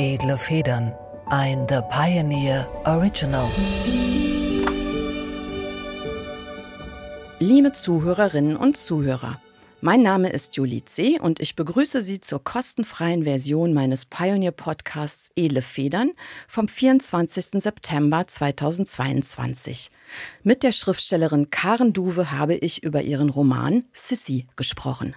Edle Federn. Ein The Pioneer Original. Liebe Zuhörerinnen und Zuhörer, mein Name ist Julie C. und ich begrüße Sie zur kostenfreien Version meines Pioneer-Podcasts Edle Federn vom 24. September 2022. Mit der Schriftstellerin Karen Duwe habe ich über ihren Roman Sissy gesprochen.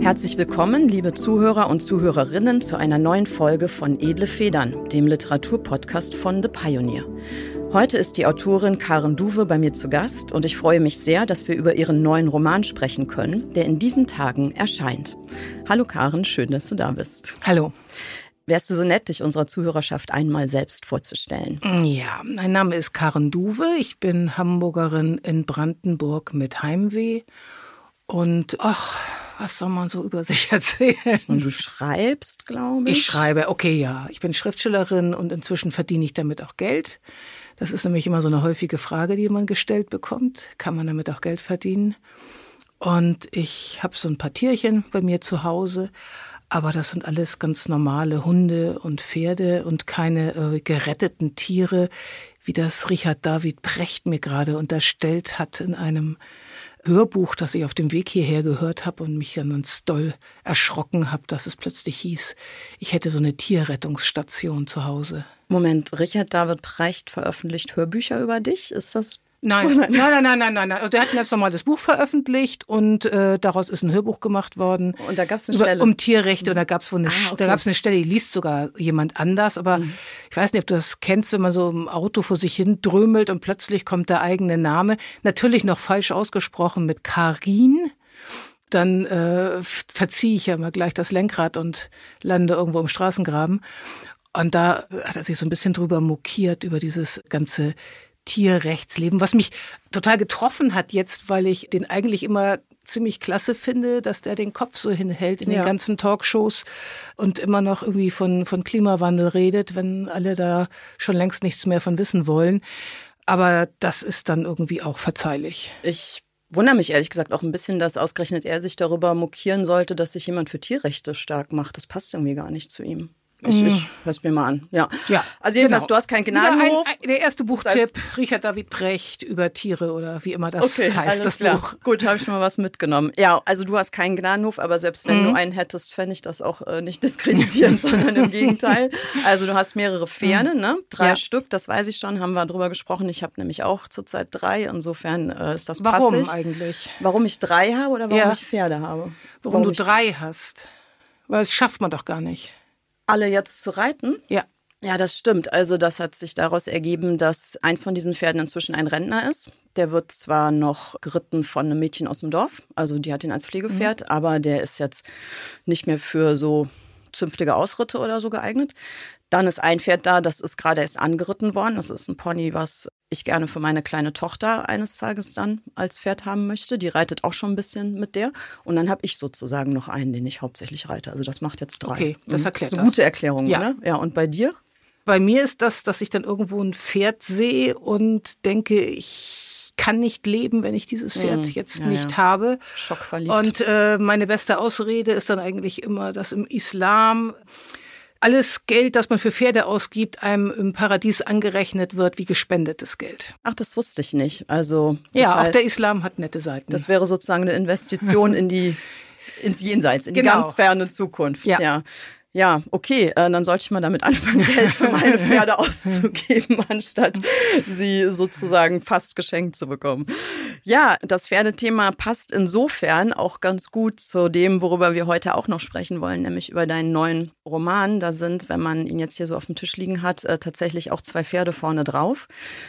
Herzlich willkommen, liebe Zuhörer und Zuhörerinnen, zu einer neuen Folge von Edle Federn, dem Literaturpodcast von The Pioneer. Heute ist die Autorin Karen Duwe bei mir zu Gast und ich freue mich sehr, dass wir über ihren neuen Roman sprechen können, der in diesen Tagen erscheint. Hallo Karen, schön, dass du da bist. Hallo. Wärst du so nett, dich unserer Zuhörerschaft einmal selbst vorzustellen? Ja, mein Name ist Karen Duwe. Ich bin Hamburgerin in Brandenburg mit Heimweh. Und ach, was soll man so über sich erzählen? Und du schreibst, glaube ich. Ich schreibe, okay, ja. Ich bin Schriftstellerin und inzwischen verdiene ich damit auch Geld. Das ist nämlich immer so eine häufige Frage, die man gestellt bekommt. Kann man damit auch Geld verdienen? Und ich habe so ein paar Tierchen bei mir zu Hause, aber das sind alles ganz normale Hunde und Pferde und keine äh, geretteten Tiere, wie das Richard David Brecht mir gerade unterstellt hat in einem Hörbuch, das ich auf dem Weg hierher gehört habe und mich dann ganz doll erschrocken habe, dass es plötzlich hieß, ich hätte so eine Tierrettungsstation zu Hause. Moment, Richard David Precht veröffentlicht Hörbücher über dich. Ist das Nein, nein, nein, nein, nein, nein, nein. Der hat ein ganz normales Buch veröffentlicht und äh, daraus ist ein Hörbuch gemacht worden. Und da gab es eine über, Stelle. Um Tierrechte und da gab es eine, Ah, okay. da gab's eine Stelle, die liest sogar jemand anders. Aber Mhm. ich weiß nicht, ob du das kennst, wenn man so im Auto vor sich hin drömelt und plötzlich kommt der eigene Name. Natürlich noch falsch ausgesprochen mit Karin. Dann äh, verziehe ich ja mal gleich das Lenkrad und lande irgendwo im Straßengraben. Und da hat er sich so ein bisschen drüber mokiert, über dieses ganze Tierrechtsleben, was mich total getroffen hat jetzt, weil ich den eigentlich immer ziemlich klasse finde, dass der den Kopf so hinhält in Ja. den ganzen Talkshows und immer noch irgendwie von, von Klimawandel redet, wenn alle da schon längst nichts mehr von wissen wollen. Aber das ist dann irgendwie auch verzeihlich. Ich wundere mich ehrlich gesagt auch ein bisschen, dass ausgerechnet er sich darüber mokieren sollte, dass sich jemand für Tierrechte stark macht. Das passt irgendwie gar nicht zu ihm. Ich, ich hör's mir mal an. Ja. Ja, Also jedenfalls, genau. du hast keinen Gnadenhof. Ein, ein, der erste Buchtipp, Richard David Brecht über Tiere oder wie immer das Okay, heißt, das klar. Buch. Gut, habe ich mal was mitgenommen. Ja, also du hast keinen Gnadenhof, aber selbst wenn Mhm. du einen hättest, fände ich das auch äh, nicht diskreditierend, sondern im Gegenteil. Also du hast mehrere Pferde, ne? Drei Mhm. Ja. Stück, das weiß ich schon, haben wir drüber gesprochen. Ich habe nämlich auch zurzeit drei, insofern äh, ist das Warum passig. eigentlich? Warum ich drei habe oder warum Ja. ich Pferde habe? Warum, du ich drei hast? Weil es schafft man doch gar nicht. Alle jetzt zu reiten? Ja. Ja, das stimmt. Also das hat sich daraus ergeben, dass eins von diesen Pferden inzwischen ein Rentner ist. Der wird zwar noch geritten von einem Mädchen aus dem Dorf, also die hat ihn als Pflegepferd, Mhm. aber der ist jetzt nicht mehr für so zünftige Ausritte oder so geeignet. Dann ist ein Pferd da, das ist gerade erst angeritten worden. Das ist ein Pony, was ich gerne für meine kleine Tochter eines Tages dann als Pferd haben möchte. Die reitet auch schon ein bisschen mit der. Und dann habe ich sozusagen noch einen, den ich hauptsächlich reite. Also das macht jetzt drei. Okay, das Mhm. erklärt ist eine das. gute Erklärung, Ja. oder? Ja, und bei dir? Bei mir ist das, dass ich dann irgendwo ein Pferd sehe und denke, ich kann nicht leben, wenn ich dieses Pferd Mhm. jetzt Ja, nicht ja. habe. Schockverliebt. Und äh, meine beste Ausrede ist dann eigentlich immer, dass im Islam alles Geld, das man für Pferde ausgibt, einem im Paradies angerechnet wird wie gespendetes Geld. Ach, das wusste ich nicht. Also ja, auch heißt, der Islam hat nette Seiten. das wäre sozusagen eine Investition in die ins Jenseits, in die Genau. ganz ferne Zukunft. Ja. ja. Ja, okay, äh, dann sollte ich mal damit anfangen, Geld für meine Pferde auszugeben, anstatt sie sozusagen fast geschenkt zu bekommen. Ja, das Pferdethema passt insofern auch ganz gut zu dem, worüber wir heute auch noch sprechen wollen, nämlich über deinen neuen Roman. Da sind, wenn man ihn jetzt hier so auf dem Tisch liegen hat, äh, tatsächlich auch zwei Pferde vorne drauf.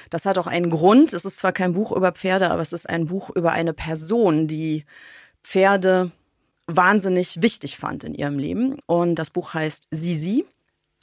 Das hat auch einen Grund. Es ist zwar kein Buch über Pferde, aber es ist ein Buch über eine Person, die Pferde wahnsinnig wichtig fand in ihrem Leben. Und das Buch heißt Sisi.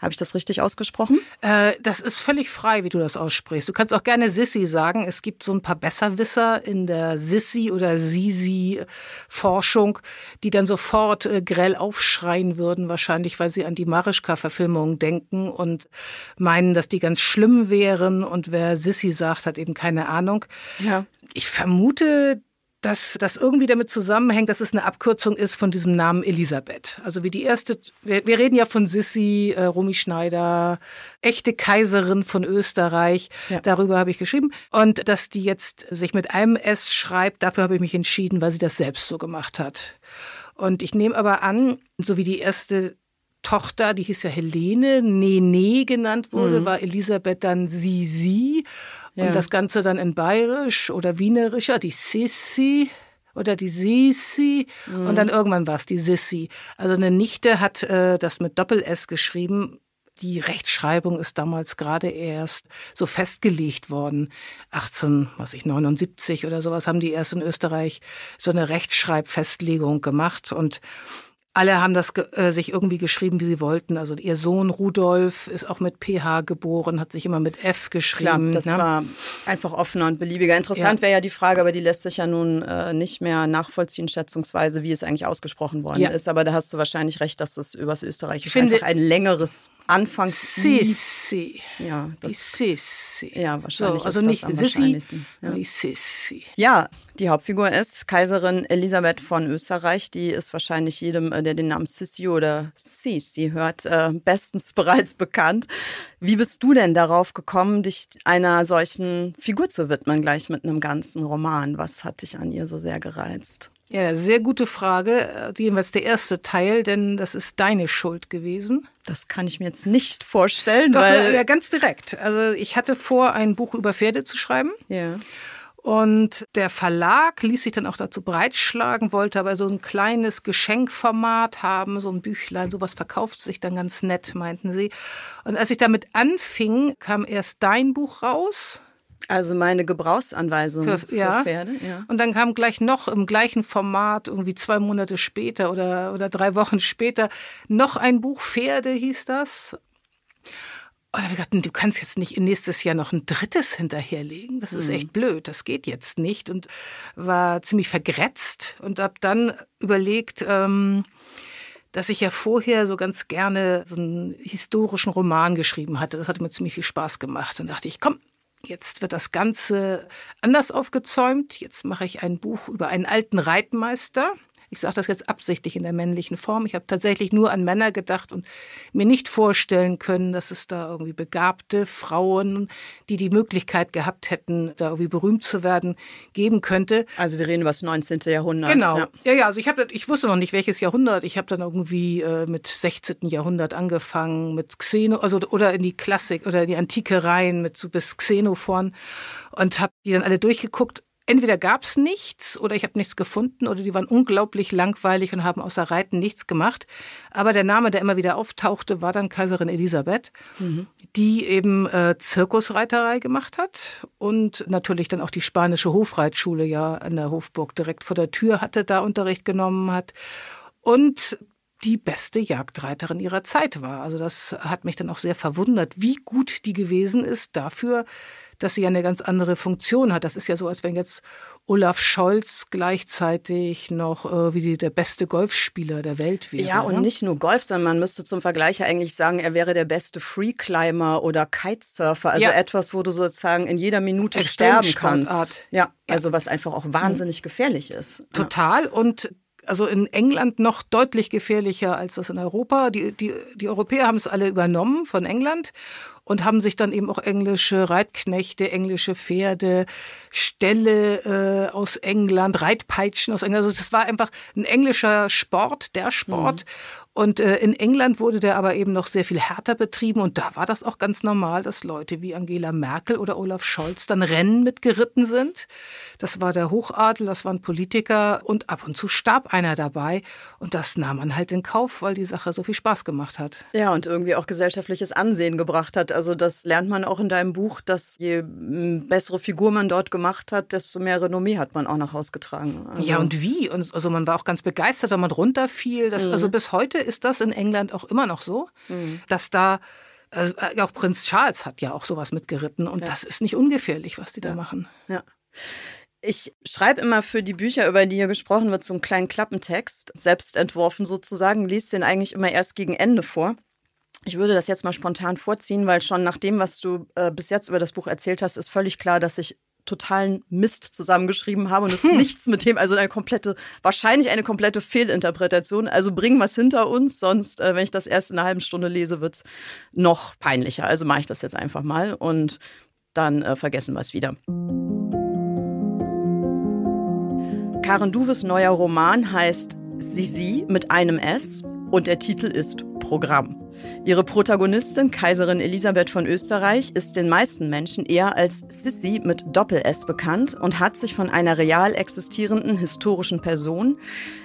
Habe ich das richtig ausgesprochen? Äh, das ist völlig frei, wie du das aussprichst. Du kannst auch gerne Sissi sagen. Es gibt so ein paar Besserwisser in der Sissi- oder Sisi-Forschung, die dann sofort äh, grell aufschreien würden, wahrscheinlich, weil sie an die Marischka-Verfilmung denken und meinen, dass die ganz schlimm wären. Und wer Sissi sagt, hat eben keine Ahnung. Ja. Ich vermute, dass das irgendwie damit zusammenhängt, dass es eine Abkürzung ist von diesem Namen Elisabeth. Also wie die erste, wir, wir reden ja von Sissi, äh, Romy Schneider, echte Kaiserin von Österreich. Ja. Darüber habe ich geschrieben. Und dass die jetzt sich mit einem S schreibt, dafür habe ich mich entschieden, weil sie das selbst so gemacht hat. Und ich nehme aber an, so wie die erste Tochter, die hieß ja Helene, Nene genannt wurde, mhm. war Elisabeth dann Sisi. Ja. Und das Ganze dann in Bayerisch oder Wienerischer, die Sissi oder die Sisi mhm. und dann irgendwann war es die Sissi. Also eine Nichte hat äh, das mit Doppel-S geschrieben. Die Rechtschreibung ist damals gerade erst so festgelegt worden. 18, was ich, 79 oder sowas haben die erst in Österreich so eine Rechtschreibfestlegung gemacht und alle haben das äh, sich irgendwie geschrieben, wie sie wollten. Also ihr Sohn Rudolf ist auch mit PH geboren, hat sich immer mit F geschrieben. Klar, das ne? war einfach offener und beliebiger. Interessant ja. wäre ja die Frage, aber die lässt sich ja nun äh, nicht mehr nachvollziehen, schätzungsweise, wie es eigentlich ausgesprochen worden ja. ist. Aber da hast du wahrscheinlich recht, dass es übers Österreichische einfach ein längeres Anfangs Sissi. Ja, das, die Sissi. Ja, wahrscheinlich. So, also ist nicht das am Sissi, ja. Sissi. Ja, die Hauptfigur ist Kaiserin Elisabeth von Österreich. Die ist wahrscheinlich jedem, äh, der den Namen Sissi oder Sisi hört, äh, bestens bereits bekannt. Wie bist du denn darauf gekommen, dich einer solchen Figur zu widmen, gleich mit einem ganzen Roman? Was hat dich an ihr so sehr gereizt? Ja, sehr gute Frage. Jedenfalls der erste Teil, denn das ist deine Schuld gewesen. Das kann ich mir jetzt nicht vorstellen. Doch, weil ja, ganz direkt. Also ich hatte vor, ein Buch über Pferde zu schreiben. Ja. Und der Verlag ließ sich dann auch dazu breitschlagen, wollte aber so ein kleines Geschenkformat haben, so ein Büchlein, sowas verkauft sich dann ganz nett, meinten sie. Und als ich damit anfing, kam erst dein Buch raus. Also meine Gebrauchsanweisung für, für ja. Pferde. Ja. Und dann kam gleich noch im gleichen Format, irgendwie zwei Monate später oder, oder drei Wochen später, noch ein Buch Pferde hieß das. Und dann habe ich gedacht, du kannst jetzt nicht nächstes Jahr noch ein drittes hinterherlegen. Das ist mhm. echt blöd. Das geht jetzt nicht. Und war ziemlich vergrätzt und habe dann überlegt, ähm, dass ich ja vorher so ganz gerne so einen historischen Roman geschrieben hatte. Das hat mir ziemlich viel Spaß gemacht. Und dachte ich, komm, jetzt wird das Ganze anders aufgezäumt. Jetzt mache ich ein Buch über einen alten Reitmeister, ich sage das jetzt absichtlich in der männlichen Form. Ich habe tatsächlich nur an Männer gedacht und mir nicht vorstellen können, dass es da irgendwie begabte Frauen, die die Möglichkeit gehabt hätten, da irgendwie berühmt zu werden, geben könnte. Also wir reden über das 19. Jahrhundert. Genau. Ja, ja, ja also ich, hab, ich wusste noch nicht, welches Jahrhundert. Ich habe dann irgendwie äh, mit 16. Jahrhundert angefangen, mit Xeno, also oder in die Klassik oder in die Antike rein, mit so bis Xenophon und habe die dann alle durchgeguckt entweder gab es nichts oder ich habe nichts gefunden oder die waren unglaublich langweilig und haben außer Reiten nichts gemacht. Aber der Name, der immer wieder auftauchte, war dann Kaiserin Elisabeth, mhm. die eben äh, Zirkusreiterei gemacht hat und natürlich dann auch die spanische Hofreitschule ja an der Hofburg direkt vor der Tür hatte, da Unterricht genommen hat. Und die beste Jagdreiterin ihrer Zeit war. Also das hat mich dann auch sehr verwundert, wie gut die gewesen ist dafür, dass sie ja eine ganz andere Funktion hat. Das ist ja so, als wenn jetzt Olaf Scholz gleichzeitig noch äh, wie der beste Golfspieler der Welt wäre. Ja, und ne? nicht nur Golf, sondern man müsste zum Vergleich eigentlich sagen, er wäre der beste Freeclimber oder Kitesurfer. Also ja. etwas, wo du sozusagen in jeder Minute sterben kannst. Ja, also was einfach auch wahnsinnig gefährlich ist. Total. Und also in England noch deutlich gefährlicher als das in Europa. Die, die, die Europäer haben es alle übernommen von England und haben sich dann eben auch englische Reitknechte, englische Pferde, Ställe äh, aus England, Reitpeitschen aus England. Also das war einfach ein englischer Sport, der Sport. Mhm. Und äh, in England wurde der aber eben noch sehr viel härter betrieben und da war das auch ganz normal, dass Leute wie Angela Merkel oder Olaf Scholz dann Rennen mitgeritten sind. Das war der Hochadel, das waren Politiker und ab und zu starb einer dabei und das nahm man halt in Kauf, weil die Sache so viel Spaß gemacht hat. Ja, und irgendwie auch gesellschaftliches Ansehen gebracht hat. Also das lernt man auch in deinem Buch, dass je bessere Figur man dort gemacht hat, desto mehr Renommee hat man auch nach Hause getragen. Also ja, und wie? Und also man war auch ganz begeistert, wenn man runterfiel. Das, mhm. Also bis heute ist das in England auch immer noch so, mhm. dass da also äh, auch Prinz Charles hat ja auch sowas mitgeritten und ja. das ist nicht ungefährlich, was die ja. da machen. Ja. Ich schreibe immer für die Bücher, über die hier gesprochen wird, so einen kleinen Klappentext, selbst entworfen sozusagen, liest den eigentlich immer erst gegen Ende vor. Ich würde das jetzt mal spontan vorziehen, weil schon nach dem, was du äh, bis jetzt über das Buch erzählt hast, ist völlig klar, dass ich totalen Mist zusammengeschrieben habe und es ist hm. nichts mit dem, also eine komplette, wahrscheinlich eine komplette Fehlinterpretation. Also bringen wir es hinter uns, sonst, äh, wenn ich das erst in einer halben Stunde lese, wird es noch peinlicher. Also mache ich das jetzt einfach mal und dann äh, vergessen wir es wieder. Karen Duves neuer Roman heißt Sisi mit einem S und der Titel ist Programm. Ihre Protagonistin, Kaiserin Elisabeth von Österreich, ist den meisten Menschen eher als Sissi mit Doppel-S bekannt und hat sich von einer real existierenden historischen Person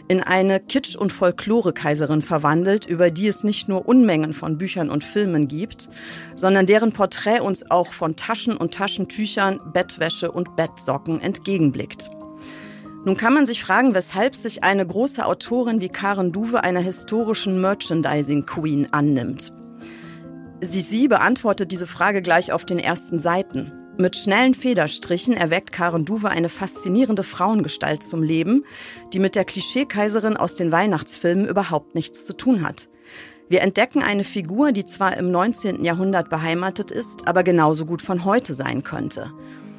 in eine Kitsch- und Folklore-Kaiserin verwandelt, über die es nicht nur Unmengen von Büchern und Filmen gibt, sondern deren Porträt uns auch von Taschen und Taschentüchern, Bettwäsche und Bettsocken entgegenblickt. Nun kann man sich fragen, weshalb sich eine große Autorin wie Karen Duwe einer historischen Merchandising Queen annimmt. Sisi beantwortet diese Frage gleich auf den ersten Seiten. Mit schnellen Federstrichen erweckt Karen Duwe eine faszinierende Frauengestalt zum Leben, die mit der Klischeekaiserin aus den Weihnachtsfilmen überhaupt nichts zu tun hat. Wir entdecken eine Figur, die zwar im 19. Jahrhundert beheimatet ist, aber genauso gut von heute sein könnte.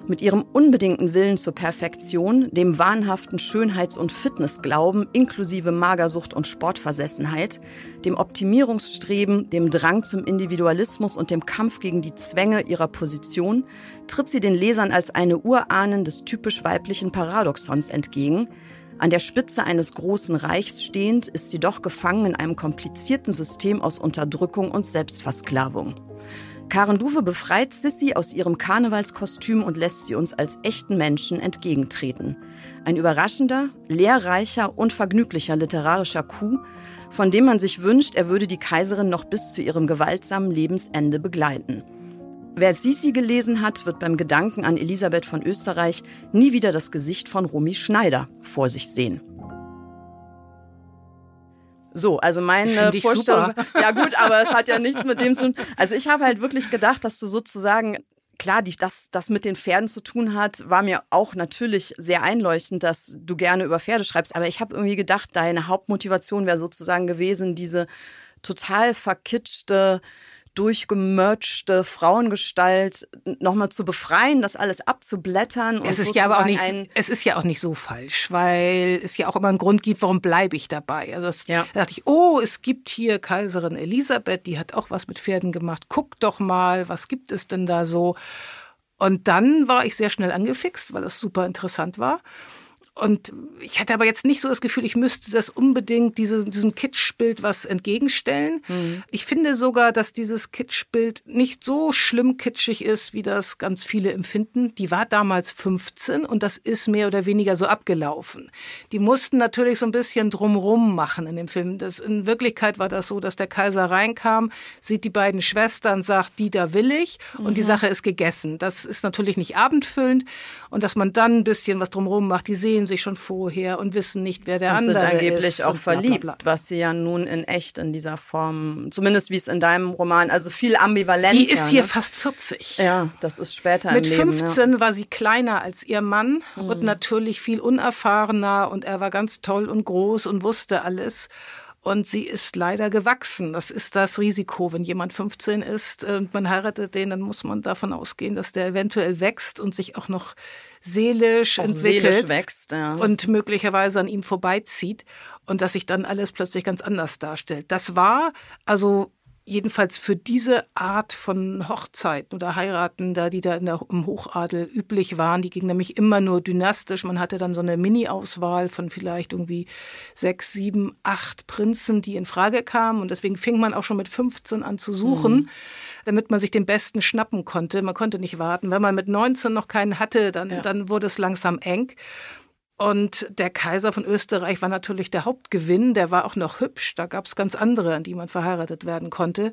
Mit ihrem unbedingten Willen zur Perfektion, dem wahnhaften Schönheits- und Fitnessglauben inklusive Magersucht und Sportversessenheit, dem Optimierungsstreben, dem Drang zum Individualismus und dem Kampf gegen die Zwänge ihrer Position, tritt sie den Lesern als eine Urahnen des typisch weiblichen Paradoxons entgegen, an der Spitze eines großen Reichs stehend, ist sie doch gefangen in einem komplizierten System aus Unterdrückung und Selbstversklavung. Karen Duwe befreit Sissy aus ihrem Karnevalskostüm und lässt sie uns als echten Menschen entgegentreten. Ein überraschender, lehrreicher und vergnüglicher literarischer Coup, von dem man sich wünscht, er würde die Kaiserin noch bis zu ihrem gewaltsamen Lebensende begleiten. Wer Sisi gelesen hat, wird beim Gedanken an Elisabeth von Österreich nie wieder das Gesicht von Romy Schneider vor sich sehen. So, also meine Vorstellung. Super. Ja, gut, aber es hat ja nichts mit dem zu tun. Also ich habe halt wirklich gedacht, dass du sozusagen klar, die, dass das mit den Pferden zu tun hat, war mir auch natürlich sehr einleuchtend, dass du gerne über Pferde schreibst. Aber ich habe irgendwie gedacht, deine Hauptmotivation wäre sozusagen gewesen, diese total verkitschte durchgemerchte Frauengestalt nochmal zu befreien, das alles abzublättern. Es ist ja aber auch nicht, es ist ja auch nicht so falsch, weil es ja auch immer einen Grund gibt, warum bleibe ich dabei. Also das, ja. da dachte ich, oh, es gibt hier Kaiserin Elisabeth, die hat auch was mit Pferden gemacht. Guck doch mal, was gibt es denn da so? Und dann war ich sehr schnell angefixt, weil es super interessant war. Und ich hatte aber jetzt nicht so das Gefühl, ich müsste das unbedingt diese, diesem Kitschbild was entgegenstellen. Mhm. Ich finde sogar, dass dieses Kitschbild nicht so schlimm kitschig ist, wie das ganz viele empfinden. Die war damals 15 und das ist mehr oder weniger so abgelaufen. Die mussten natürlich so ein bisschen drumrum machen in dem Film. Das, in Wirklichkeit war das so, dass der Kaiser reinkam, sieht die beiden Schwestern, sagt, die da will ich und mhm. die Sache ist gegessen. Das ist natürlich nicht abendfüllend und dass man dann ein bisschen was drumrum macht. Die sehen sich schon vorher und wissen nicht, wer der und andere sind angeblich ist. auch verliebt, bla bla bla. was sie ja nun in echt in dieser Form, zumindest wie es in deinem Roman, also viel Ambivalenz. Die ist hier ne? fast 40. Ja, das ist später Mit im Leben. Mit 15 ja. war sie kleiner als ihr Mann mhm. und natürlich viel unerfahrener und er war ganz toll und groß und wusste alles. Und sie ist leider gewachsen. Das ist das Risiko. Wenn jemand 15 ist und man heiratet den, dann muss man davon ausgehen, dass der eventuell wächst und sich auch noch seelisch auch entwickelt seelisch wächst, ja. und möglicherweise an ihm vorbeizieht und dass sich dann alles plötzlich ganz anders darstellt. Das war also jedenfalls für diese Art von Hochzeiten oder Heiraten, da die da der, im Hochadel üblich waren, die gingen nämlich immer nur dynastisch. Man hatte dann so eine Mini-Auswahl von vielleicht irgendwie sechs, sieben, acht Prinzen, die in Frage kamen. Und deswegen fing man auch schon mit 15 an zu suchen, mhm. damit man sich den besten schnappen konnte. Man konnte nicht warten. Wenn man mit 19 noch keinen hatte, dann, ja. dann wurde es langsam eng. Und der Kaiser von Österreich war natürlich der Hauptgewinn. Der war auch noch hübsch. Da gab es ganz andere, an die man verheiratet werden konnte.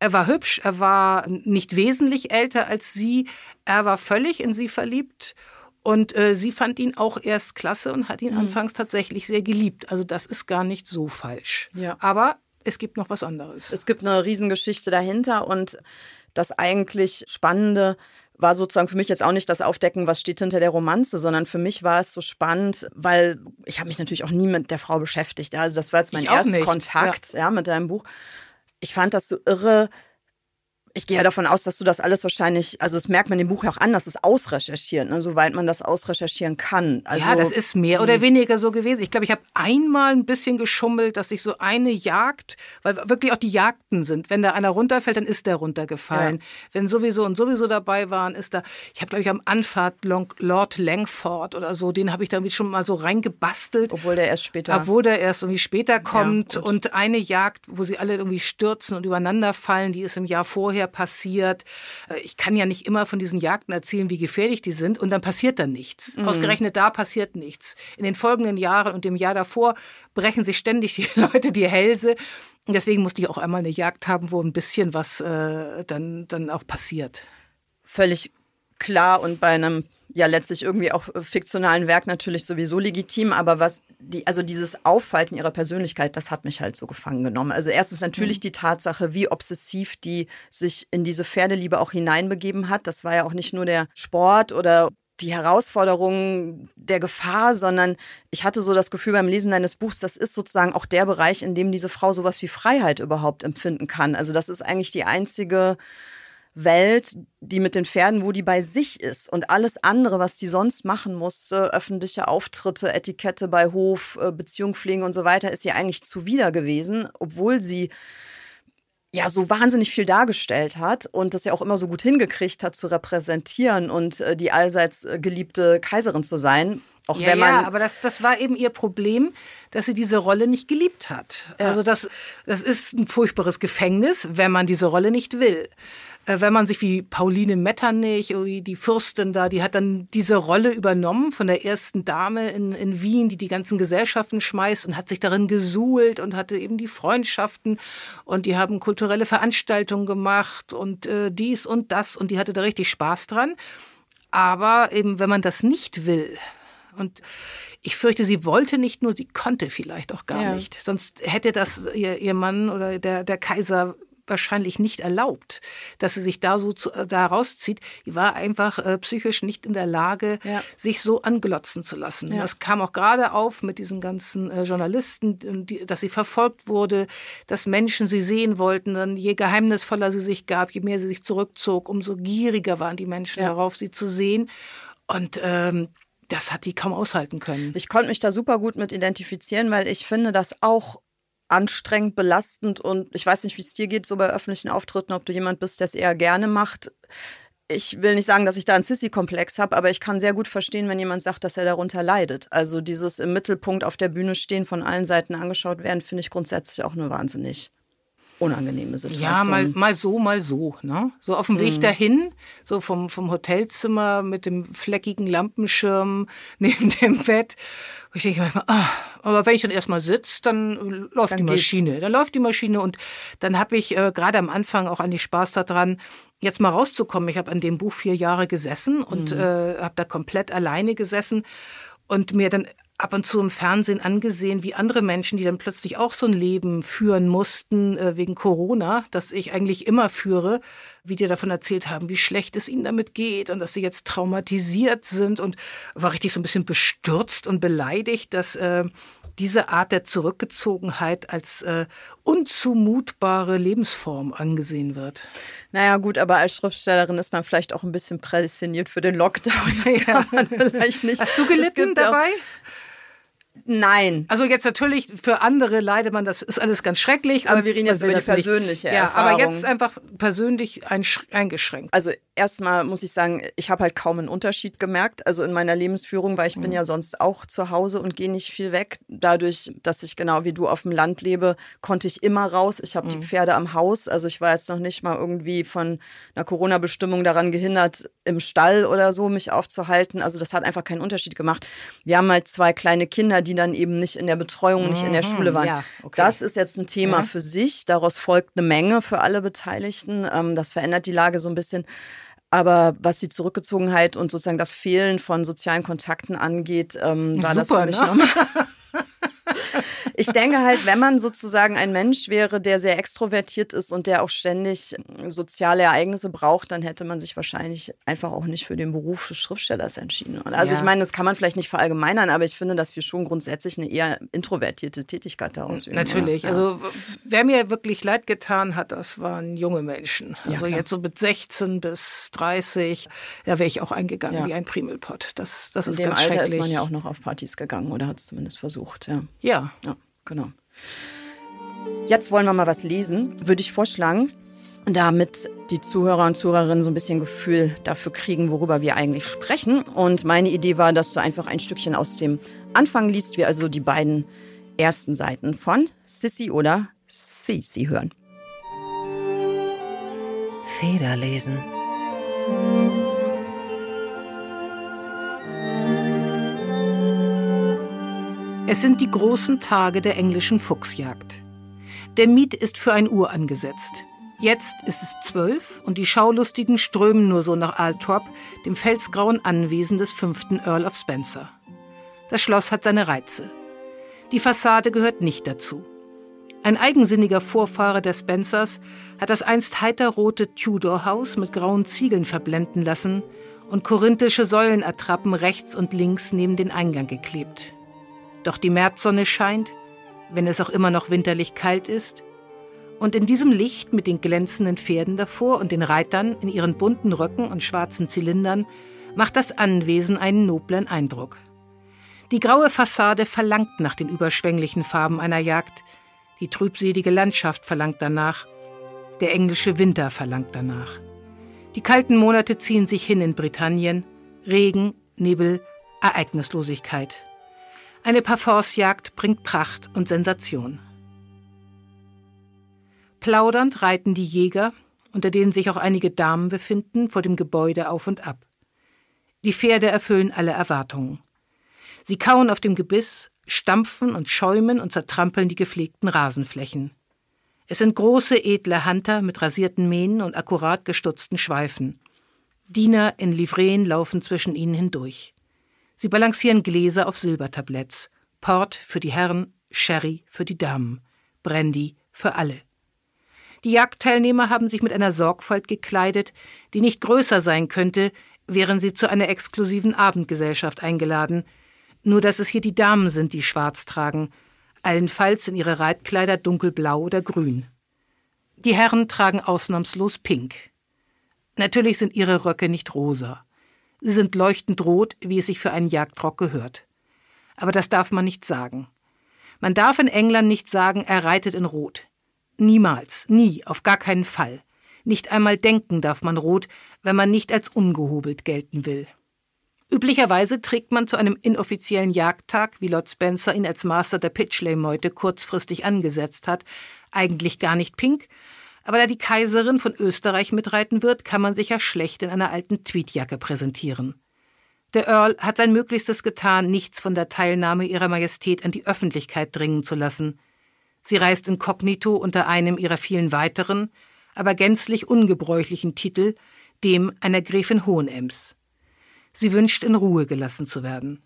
Er war hübsch, er war nicht wesentlich älter als sie, er war völlig in sie verliebt und äh, sie fand ihn auch erst klasse und hat ihn mhm. anfangs tatsächlich sehr geliebt. Also das ist gar nicht so falsch. Ja. Aber es gibt noch was anderes. Es gibt eine Riesengeschichte dahinter und das eigentlich Spannende war sozusagen für mich jetzt auch nicht das Aufdecken, was steht hinter der Romanze, sondern für mich war es so spannend, weil ich habe mich natürlich auch nie mit der Frau beschäftigt. Also das war jetzt mein erster Kontakt ja. ja. mit deinem Buch. Ich fand das so irre, ich gehe ja davon aus, dass du das alles wahrscheinlich, also das merkt man dem Buch ja auch an, dass es ausrecherchiert, ne, soweit man das ausrecherchieren kann. Also ja, das ist mehr oder weniger so gewesen. Ich glaube, ich habe einmal ein bisschen geschummelt, dass ich so eine Jagd, weil wirklich auch die Jagden sind. Wenn da einer runterfällt, dann ist der runtergefallen. Ja. Wenn sowieso und sowieso dabei waren, ist da, ich habe glaube ich am Anfahrt Lord Langford oder so, den habe ich da irgendwie schon mal so reingebastelt. Obwohl der erst später. Obwohl der erst irgendwie später kommt. Ja, und eine Jagd, wo sie alle irgendwie stürzen und übereinander fallen, die ist im Jahr vorher vorher passiert. Äh, ich kann ja nicht immer von diesen Jagden erzählen, wie gefährlich die sind und dann passiert dann nichts. Mhm. Ausgerechnet da passiert nichts. In den folgenden Jahren und dem Jahr davor brechen sich ständig die Leute die Hälse. Und deswegen musste ich auch einmal eine Jagd haben, wo ein bisschen was äh, dann, dann auch passiert. Völlig klar und bei einem ja letztlich irgendwie auch äh, fiktionalen Werk natürlich sowieso legitim, aber was die, also dieses Auffalten ihrer Persönlichkeit, das hat mich halt so gefangen genommen. Also erstens natürlich mhm. die Tatsache, wie obsessiv die sich in diese Pferdeliebe auch hineinbegeben hat. Das war ja auch nicht nur der Sport oder die Herausforderungen der Gefahr, sondern ich hatte so das Gefühl beim Lesen deines Buchs, das ist sozusagen auch der Bereich, in dem diese Frau sowas wie Freiheit überhaupt empfinden kann. Also das ist eigentlich die einzige Welt, die mit den Pferden, wo die bei sich ist und alles andere, was die sonst machen musste, öffentliche Auftritte, Etikette bei Hof, äh, Beziehung pflegen und so weiter, ist ihr eigentlich zuwider gewesen, obwohl sie ja so wahnsinnig viel dargestellt hat und das ja auch immer so gut hingekriegt hat zu repräsentieren und äh, die allseits äh, geliebte Kaiserin zu sein. Auch ja, wenn man ja, aber das, das war eben ihr Problem, dass sie diese Rolle nicht geliebt hat. Ja. Also das, das ist ein furchtbares Gefängnis, wenn man diese Rolle nicht will. Äh, wenn man sich wie Pauline Metternich, die Fürstin da, die hat dann diese Rolle übernommen von der ersten Dame in, in Wien, die die ganzen Gesellschaften schmeißt und hat sich darin gesuhlt und hatte eben die Freundschaften und die haben kulturelle Veranstaltungen gemacht und äh, dies und das und die hatte da richtig Spaß dran. Aber eben, wenn man das nicht will, und ich fürchte, sie wollte nicht nur, sie konnte vielleicht auch gar ja. nicht. Sonst hätte das ihr, ihr Mann oder der, der Kaiser wahrscheinlich nicht erlaubt, dass sie sich da so zu, äh, da rauszieht. Die war einfach äh, psychisch nicht in der Lage, ja. sich so anglotzen zu lassen. Ja. Das kam auch gerade auf mit diesen ganzen äh, Journalisten, die, dass sie verfolgt wurde, dass Menschen sie sehen wollten. Dann je geheimnisvoller sie sich gab, je mehr sie sich zurückzog, umso gieriger waren die Menschen ja. darauf, sie zu sehen. Und ähm, das hat die kaum aushalten können. Ich konnte mich da super gut mit identifizieren, weil ich finde das auch anstrengend, belastend und ich weiß nicht, wie es dir geht, so bei öffentlichen Auftritten, ob du jemand bist, der es eher gerne macht. Ich will nicht sagen, dass ich da einen Sissy-Komplex habe, aber ich kann sehr gut verstehen, wenn jemand sagt, dass er darunter leidet. Also dieses im Mittelpunkt auf der Bühne stehen, von allen Seiten angeschaut werden, finde ich grundsätzlich auch nur wahnsinnig unangenehme Situation. Ja, mal, mal so, mal so. Ne? So auf dem Weg mhm. dahin, so vom, vom Hotelzimmer mit dem fleckigen Lampenschirm neben dem Bett. Und ich denke manchmal, ah, aber wenn ich dann erstmal sitze, dann läuft dann die Maschine. Geht's. Dann läuft die Maschine und dann habe ich äh, gerade am Anfang auch an die Spaß daran, jetzt mal rauszukommen. Ich habe an dem Buch vier Jahre gesessen und mhm. äh, habe da komplett alleine gesessen und mir dann ab und zu im Fernsehen angesehen, wie andere Menschen, die dann plötzlich auch so ein Leben führen mussten äh, wegen Corona, das ich eigentlich immer führe, wie die davon erzählt haben, wie schlecht es ihnen damit geht und dass sie jetzt traumatisiert sind und war richtig so ein bisschen bestürzt und beleidigt, dass äh, diese Art der Zurückgezogenheit als äh, unzumutbare Lebensform angesehen wird. Naja, gut, aber als Schriftstellerin ist man vielleicht auch ein bisschen prädestiniert für den Lockdown. Das ja. vielleicht nicht. Hast du gelitten dabei? Nein. Also jetzt natürlich für andere leidet man, das ist alles ganz schrecklich. Aber wir reden jetzt über die persönliche nicht. Ja, aber jetzt einfach persönlich eingeschränkt. Also erstmal muss ich sagen, ich habe halt kaum einen Unterschied gemerkt. Also in meiner Lebensführung, weil ich bin mhm. ja sonst auch zu Hause und gehe nicht viel weg. Dadurch, dass ich genau wie du auf dem Land lebe, konnte ich immer raus. Ich habe mhm. die Pferde am Haus. Also ich war jetzt noch nicht mal irgendwie von einer Corona-Bestimmung daran gehindert, im Stall oder so mich aufzuhalten. Also das hat einfach keinen Unterschied gemacht. Wir haben halt zwei kleine Kinder, die dann eben nicht in der Betreuung, nicht in der mhm. Schule waren. Ja, okay. Das ist jetzt ein Thema ja. für sich. Daraus folgt eine Menge für alle Beteiligten. Ähm, das verändert die Lage so ein bisschen. Aber was die Zurückgezogenheit und sozusagen das Fehlen von sozialen Kontakten angeht, ähm, war Super, das für mich ne? nochmal. ich denke halt, wenn man sozusagen ein Mensch wäre, der sehr extrovertiert ist und der auch ständig soziale Ereignisse braucht, dann hätte man sich wahrscheinlich einfach auch nicht für den Beruf des Schriftstellers entschieden. Also ja. ich meine, das kann man vielleicht nicht verallgemeinern, aber ich finde, dass wir schon grundsätzlich eine eher introvertierte Tätigkeit daraus üben. Natürlich. Ja. Also wer mir wirklich leid getan hat, das waren junge Menschen. Also ja, jetzt so mit 16 bis 30, da wäre ich auch eingegangen wie ein Primelpott. Das, das In ist dem ganz Alter ist man ja auch noch auf Partys gegangen oder hat es zumindest versucht. Ja. Ja. ja. Genau. Jetzt wollen wir mal was lesen, würde ich vorschlagen, damit die Zuhörer und Zuhörerinnen so ein bisschen Gefühl dafür kriegen, worüber wir eigentlich sprechen. Und meine Idee war, dass du einfach ein Stückchen aus dem Anfang liest, wir also die beiden ersten Seiten von Sissy oder Sisi hören. Federlesen. Es sind die großen Tage der englischen Fuchsjagd. Der Miet ist für ein Uhr angesetzt. Jetzt ist es zwölf und die Schaulustigen strömen nur so nach Altrop, dem felsgrauen Anwesen des fünften Earl of Spencer. Das Schloss hat seine Reize. Die Fassade gehört nicht dazu. Ein eigensinniger Vorfahre der Spencers hat das einst heiterrote Tudor-Haus mit grauen Ziegeln verblenden lassen und korinthische Säulenattrappen rechts und links neben den Eingang geklebt. Doch die Märzsonne scheint, wenn es auch immer noch winterlich kalt ist, und in diesem Licht mit den glänzenden Pferden davor und den Reitern in ihren bunten Röcken und schwarzen Zylindern macht das Anwesen einen noblen Eindruck. Die graue Fassade verlangt nach den überschwänglichen Farben einer Jagd, die trübselige Landschaft verlangt danach, der englische Winter verlangt danach. Die kalten Monate ziehen sich hin in Britannien, Regen, Nebel, Ereignislosigkeit. Eine Parforcejagd bringt Pracht und Sensation. Plaudernd reiten die Jäger, unter denen sich auch einige Damen befinden, vor dem Gebäude auf und ab. Die Pferde erfüllen alle Erwartungen. Sie kauen auf dem Gebiss, stampfen und schäumen und zertrampeln die gepflegten Rasenflächen. Es sind große, edle Hunter mit rasierten Mähnen und akkurat gestutzten Schweifen. Diener in Livreen laufen zwischen ihnen hindurch. Sie balancieren Gläser auf Silbertabletts. Port für die Herren, Sherry für die Damen, Brandy für alle. Die Jagdteilnehmer haben sich mit einer Sorgfalt gekleidet, die nicht größer sein könnte, wären sie zu einer exklusiven Abendgesellschaft eingeladen, nur dass es hier die Damen sind, die schwarz tragen, allenfalls in ihre Reitkleider dunkelblau oder grün. Die Herren tragen ausnahmslos pink. Natürlich sind ihre Röcke nicht rosa. Sie sind leuchtend rot, wie es sich für einen Jagdrock gehört. Aber das darf man nicht sagen. Man darf in England nicht sagen, er reitet in Rot. Niemals, nie, auf gar keinen Fall. Nicht einmal denken darf man rot, wenn man nicht als ungehobelt gelten will. Üblicherweise trägt man zu einem inoffiziellen Jagdtag, wie Lord Spencer ihn als Master der Pitchley-Meute kurzfristig angesetzt hat, eigentlich gar nicht pink, aber da die Kaiserin von Österreich mitreiten wird, kann man sich ja schlecht in einer alten Tweedjacke präsentieren. Der Earl hat sein Möglichstes getan, nichts von der Teilnahme ihrer Majestät an die Öffentlichkeit dringen zu lassen. Sie reist inkognito unter einem ihrer vielen weiteren, aber gänzlich ungebräuchlichen Titel, dem einer Gräfin Hohenems. Sie wünscht, in Ruhe gelassen zu werden.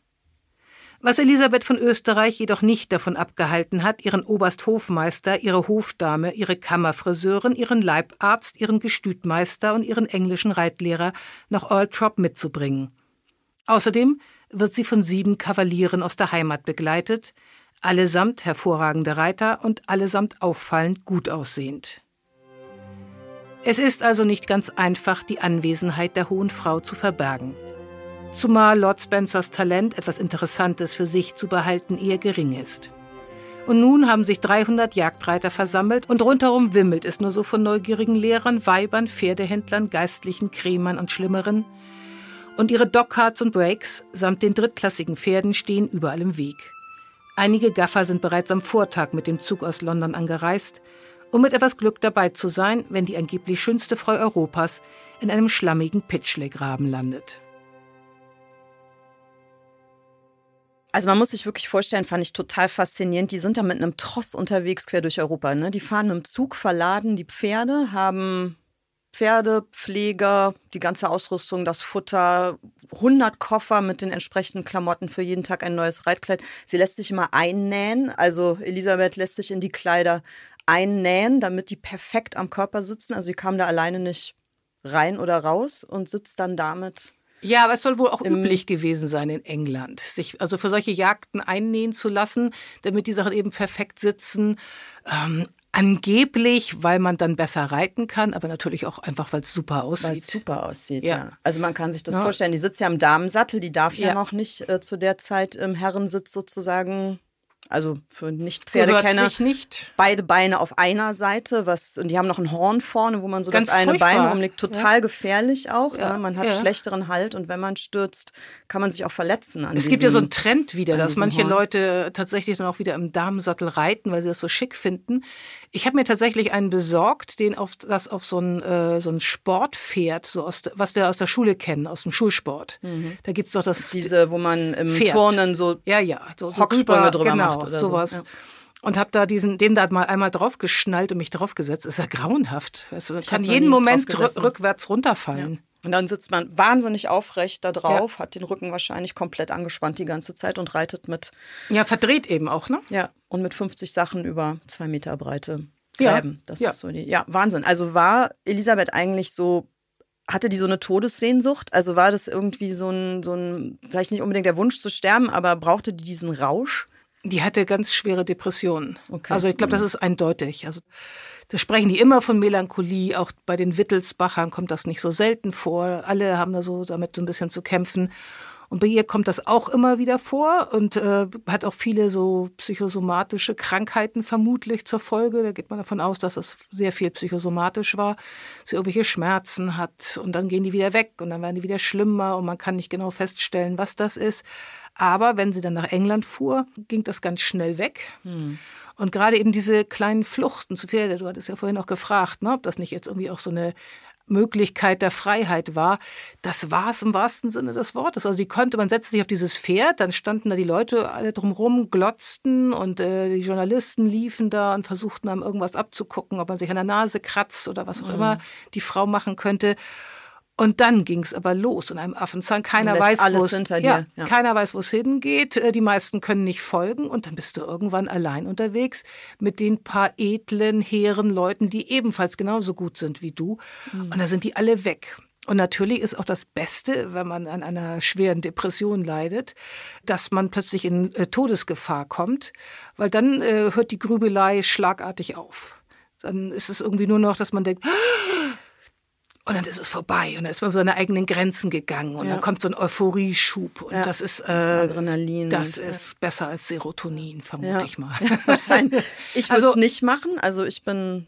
Was Elisabeth von Österreich jedoch nicht davon abgehalten hat, ihren Obersthofmeister, ihre Hofdame, ihre Kammerfriseurin, ihren Leibarzt, ihren Gestütmeister und ihren englischen Reitlehrer nach Altrop mitzubringen. Außerdem wird sie von sieben Kavalieren aus der Heimat begleitet, allesamt hervorragende Reiter und allesamt auffallend gut aussehend. Es ist also nicht ganz einfach, die Anwesenheit der hohen Frau zu verbergen zumal Lord Spencers Talent, etwas Interessantes für sich zu behalten, eher gering ist. Und nun haben sich 300 Jagdreiter versammelt und rundherum wimmelt es nur so von neugierigen Lehrern, Weibern, Pferdehändlern, Geistlichen, Krämern und Schlimmeren. Und ihre Dockcards und Breaks samt den drittklassigen Pferden stehen überall im Weg. Einige Gaffer sind bereits am Vortag mit dem Zug aus London angereist, um mit etwas Glück dabei zu sein, wenn die angeblich schönste Frau Europas in einem schlammigen Pitchley-Graben landet. Also man muss sich wirklich vorstellen, fand ich total faszinierend. Die sind da mit einem Tross unterwegs quer durch Europa. Ne? Die fahren dem Zug, verladen die Pferde, haben Pferde, Pfleger, die ganze Ausrüstung, das Futter, 100 Koffer mit den entsprechenden Klamotten für jeden Tag ein neues Reitkleid. Sie lässt sich immer einnähen. Also Elisabeth lässt sich in die Kleider einnähen, damit die perfekt am Körper sitzen. Also sie kam da alleine nicht rein oder raus und sitzt dann damit ja, aber es soll wohl auch üblich gewesen sein in England, sich also für solche Jagden einnähen zu lassen, damit die Sachen eben perfekt sitzen. Ähm, angeblich, weil man dann besser reiten kann, aber natürlich auch einfach, weil es super aussieht. Weil es super aussieht, ja. ja. Also man kann sich das ja. vorstellen. Die sitzt ja im Damensattel, die darf ja, ja noch nicht äh, zu der Zeit im Herrensitz sozusagen also für Nicht-Pferdekenner. nicht. Beide Beine auf einer Seite, was, und die haben noch ein Horn vorne, wo man so Ganz das eine furchtbar. Bein rumlegt. Total ja. gefährlich auch. Ja. Ne? Man hat ja. schlechteren Halt und wenn man stürzt, kann man sich auch verletzen. es diesem, gibt ja so einen Trend wieder, dass manche Horn. Leute tatsächlich dann auch wieder im Damensattel reiten, weil sie das so schick finden. Ich habe mir tatsächlich einen besorgt, den auf das auf so ein, äh, so ein Sportpferd, so aus, was wir aus der Schule kennen, aus dem Schulsport. Mhm. Da gibt es doch das. Diese, wo man im Pferd. Turnen so, ja, ja, so, so Hocksprünge drüber genau, macht oder sowas. So. Ja. Und habe da diesen, den da mal einmal draufgeschnallt und mich draufgesetzt. Ist ja grauenhaft. Also, kann jeden Moment rückwärts runterfallen. Ja. Und dann sitzt man wahnsinnig aufrecht da drauf, ja. hat den Rücken wahrscheinlich komplett angespannt die ganze Zeit und reitet mit. Ja, verdreht eben auch, ne? Ja, und mit 50 Sachen über zwei Meter Breite Gräben. Ja. Das ja. ist so die. Ja, Wahnsinn. Also war Elisabeth eigentlich so. Hatte die so eine Todessehnsucht? Also war das irgendwie so ein, so ein, vielleicht nicht unbedingt der Wunsch zu sterben, aber brauchte die diesen Rausch? Die hatte ganz schwere Depressionen. Okay. Also ich glaube, das mhm. ist eindeutig. Also da sprechen die immer von Melancholie. Auch bei den Wittelsbachern kommt das nicht so selten vor. Alle haben da so damit so ein bisschen zu kämpfen. Und bei ihr kommt das auch immer wieder vor und äh, hat auch viele so psychosomatische Krankheiten vermutlich zur Folge. Da geht man davon aus, dass es sehr viel psychosomatisch war. Sie irgendwelche Schmerzen hat und dann gehen die wieder weg und dann werden die wieder schlimmer und man kann nicht genau feststellen, was das ist. Aber wenn sie dann nach England fuhr, ging das ganz schnell weg. Hm. Und gerade eben diese kleinen Fluchten zu Pferde, du hattest ja vorhin auch gefragt, ne, ob das nicht jetzt irgendwie auch so eine Möglichkeit der Freiheit war, das war es im wahrsten Sinne des Wortes. Also die konnte, man setzte sich auf dieses Pferd, dann standen da die Leute alle drumherum, glotzten und äh, die Journalisten liefen da und versuchten einem irgendwas abzugucken, ob man sich an der Nase kratzt oder was auch mhm. immer die Frau machen könnte. Und dann ging es aber los in einem Affenzahn. Keiner weiß, alles hinter dir. Ja, ja. Keiner weiß, wo es hingeht. Äh, die meisten können nicht folgen. Und dann bist du irgendwann allein unterwegs mit den paar edlen, hehren Leuten, die ebenfalls genauso gut sind wie du. Mhm. Und da sind die alle weg. Und natürlich ist auch das Beste, wenn man an einer schweren Depression leidet, dass man plötzlich in äh, Todesgefahr kommt, weil dann äh, hört die Grübelei schlagartig auf. Dann ist es irgendwie nur noch, dass man denkt, und dann ist es vorbei und dann ist man über seine eigenen Grenzen gegangen und ja. dann kommt so ein Euphorieschub und ja. das ist äh, das Adrenalin. Das ist ja. besser als Serotonin, vermute ich mal. wahrscheinlich. Ich würde es also, nicht machen. Also ich bin,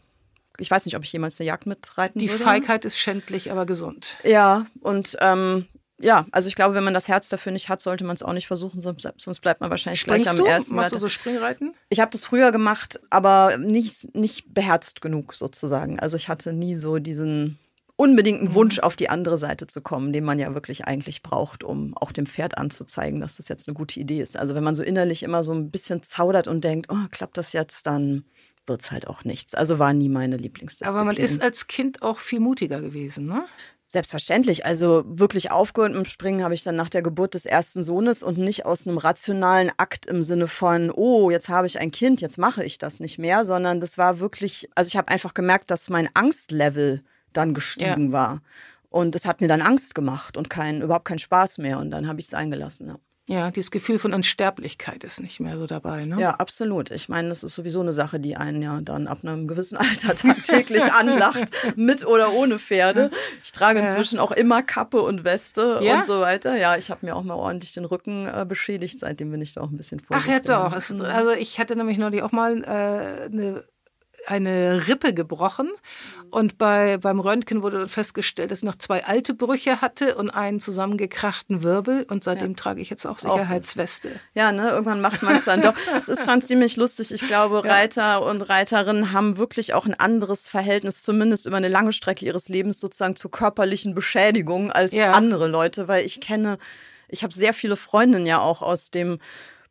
ich weiß nicht, ob ich jemals eine Jagd mitreiten die würde. Die Feigheit ist schändlich, aber gesund. Ja, und ähm, ja, also ich glaube, wenn man das Herz dafür nicht hat, sollte man es auch nicht versuchen, sonst, sonst bleibt man wahrscheinlich Springst gleich am du? ersten Machst du so Springreiten? Ich habe das früher gemacht, aber nicht, nicht beherzt genug sozusagen. Also ich hatte nie so diesen unbedingt einen Wunsch, mhm. auf die andere Seite zu kommen, den man ja wirklich eigentlich braucht, um auch dem Pferd anzuzeigen, dass das jetzt eine gute Idee ist. Also wenn man so innerlich immer so ein bisschen zaudert und denkt, oh, klappt das jetzt, dann wird es halt auch nichts. Also war nie meine Lieblingsdisziplin. Aber man ist als Kind auch viel mutiger gewesen, ne? Selbstverständlich. Also wirklich aufgehört mit dem Springen habe ich dann nach der Geburt des ersten Sohnes und nicht aus einem rationalen Akt im Sinne von, oh, jetzt habe ich ein Kind, jetzt mache ich das nicht mehr, sondern das war wirklich, also ich habe einfach gemerkt, dass mein Angstlevel dann gestiegen ja. war. Und es hat mir dann Angst gemacht und kein, überhaupt keinen Spaß mehr. Und dann habe ich es eingelassen. Ja. Ja, dieses Gefühl von Unsterblichkeit ist nicht mehr so dabei. Ne? Ja, absolut. Ich meine, das ist sowieso eine Sache, die einen ja dann ab einem gewissen Alter tagtäglich anlacht, mit oder ohne Pferde. Ich trage inzwischen auch immer Kappe und Weste ja? und so weiter. Ja, ich habe mir auch mal ordentlich den Rücken äh, beschädigt, seitdem bin ich da auch ein bisschen vorsichtig. Ach ja, doch. Mhm. also ich hatte nämlich neulich auch mal äh, eine eine Rippe gebrochen und bei, beim Röntgen wurde dann festgestellt, dass ich noch zwei alte Brüche hatte und einen zusammengekrachten Wirbel und seitdem ja. trage ich jetzt auch Sicherheitsweste. Ja, ne, irgendwann macht man es dann doch. Es ist schon ziemlich lustig. Ich glaube, ja. Reiter und Reiterinnen haben wirklich auch ein anderes Verhältnis, zumindest über eine lange Strecke ihres Lebens sozusagen zu körperlichen Beschädigungen als ja. andere Leute, weil ich kenne, ich habe sehr viele Freundinnen ja auch aus dem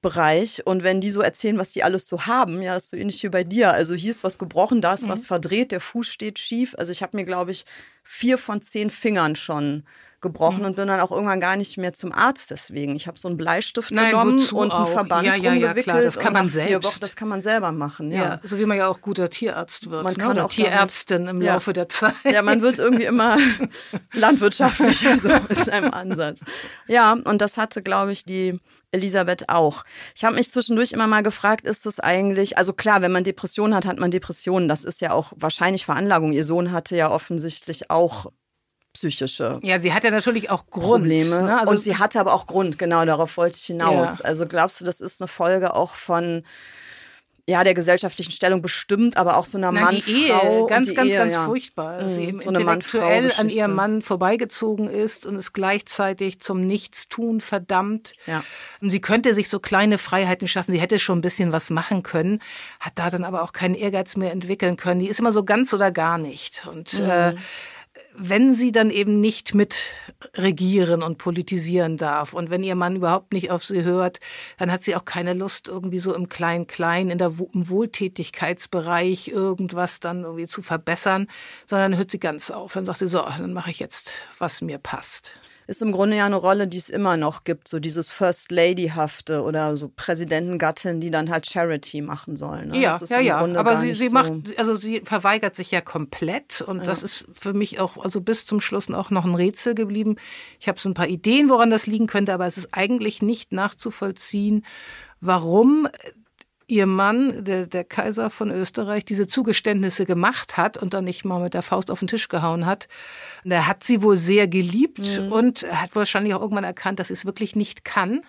Bereich. Und wenn die so erzählen, was die alles so haben, ja, ist so ähnlich wie bei dir. Also hier ist was gebrochen, da ist mhm. was verdreht, der Fuß steht schief. Also ich habe mir, glaube ich, vier von zehn Fingern schon gebrochen mhm. und bin dann auch irgendwann gar nicht mehr zum Arzt deswegen. Ich habe so einen Bleistift Nein, genommen und einen Verband ja, ja, ja, klar, das kann man selbst. Wochen, das kann man selber machen. Ja. ja. so wie man ja auch guter Tierarzt wird. Man ne? kann Oder auch Tierärztin damit, im Laufe der Zeit. Ja, man wird irgendwie immer landwirtschaftlicher so mit seinem Ansatz. Ja, und das hatte, glaube ich, die Elisabeth auch. Ich habe mich zwischendurch immer mal gefragt, ist das eigentlich, also klar, wenn man Depressionen hat, hat man Depressionen. Das ist ja auch wahrscheinlich Veranlagung. Ihr Sohn hatte ja offensichtlich auch psychische Ja, sie hatte natürlich auch Grund, Probleme. Ne? Also und sie hatte aber auch Grund, genau, darauf wollte ich hinaus. Ja. Also glaubst du, das ist eine Folge auch von ja, der gesellschaftlichen Stellung bestimmt, aber auch so einer Mann-Frau. Ehe, ganz, ganz, Ehe, ganz ja. furchtbar. Dass mhm, sie eben so intellektuell an ihrem Mann vorbeigezogen ist und es gleichzeitig zum Nichtstun verdammt. Ja. Sie könnte sich so kleine Freiheiten schaffen. Sie hätte schon ein bisschen was machen können, hat da dann aber auch keinen Ehrgeiz mehr entwickeln können. Die ist immer so ganz oder gar nicht. Und mhm. äh, wenn sie dann eben nicht mit regieren und politisieren darf und wenn ihr Mann überhaupt nicht auf sie hört, dann hat sie auch keine Lust, irgendwie so im Klein-Klein, in der im Wohltätigkeitsbereich irgendwas dann irgendwie zu verbessern, sondern hört sie ganz auf. Dann sagt sie so, dann mache ich jetzt, was mir passt ist im Grunde ja eine Rolle, die es immer noch gibt, so dieses First Lady-hafte oder so Präsidentengattin, die dann halt Charity machen sollen. Ne? Ja, ja, ja. Aber sie, sie so macht, also sie verweigert sich ja komplett und ja. das ist für mich auch, also bis zum Schluss auch noch ein Rätsel geblieben. Ich habe so ein paar Ideen, woran das liegen könnte, aber es ist eigentlich nicht nachzuvollziehen, warum ihr Mann, der, der Kaiser von Österreich, diese Zugeständnisse gemacht hat und dann nicht mal mit der Faust auf den Tisch gehauen hat. Und er hat sie wohl sehr geliebt mhm. und hat wahrscheinlich auch irgendwann erkannt, dass sie es wirklich nicht kann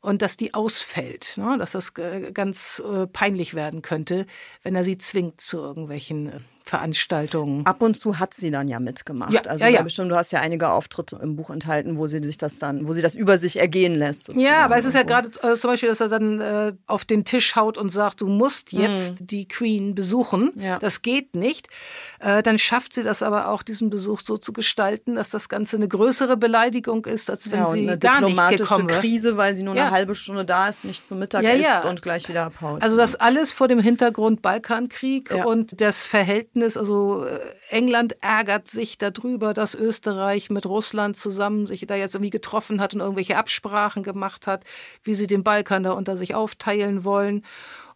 und dass die ausfällt, ne? dass das ganz äh, peinlich werden könnte, wenn er sie zwingt zu irgendwelchen äh, Veranstaltungen. Ab und zu hat sie dann ja mitgemacht. Ja, also ja, ja. bestimmt, du hast ja einige Auftritte im Buch enthalten, wo sie sich das dann, wo sie das über sich ergehen lässt. Sozusagen. Ja, aber es ist ja gerade äh, zum Beispiel, dass er dann äh, auf den Tisch haut und sagt, du musst mhm. jetzt mhm. die Queen besuchen. Ja. Das geht nicht. Äh, dann schafft sie das aber auch, diesen Besuch so zu gestalten, dass das Ganze eine größere Beleidigung ist, als wenn ja, sie eine gar nicht gekommen. Krise, weil sie nur eine halbe Stunde da ist, nicht zum Mittag isst und gleich wieder abhaut. Also das alles vor dem Hintergrund Balkankrieg und das Verhältnis Verhältnis, also äh, England ärgert sich darüber, dass Österreich mit Russland zusammen sich da jetzt irgendwie getroffen hat und irgendwelche Absprachen gemacht hat, wie sie den Balkan da unter sich aufteilen wollen.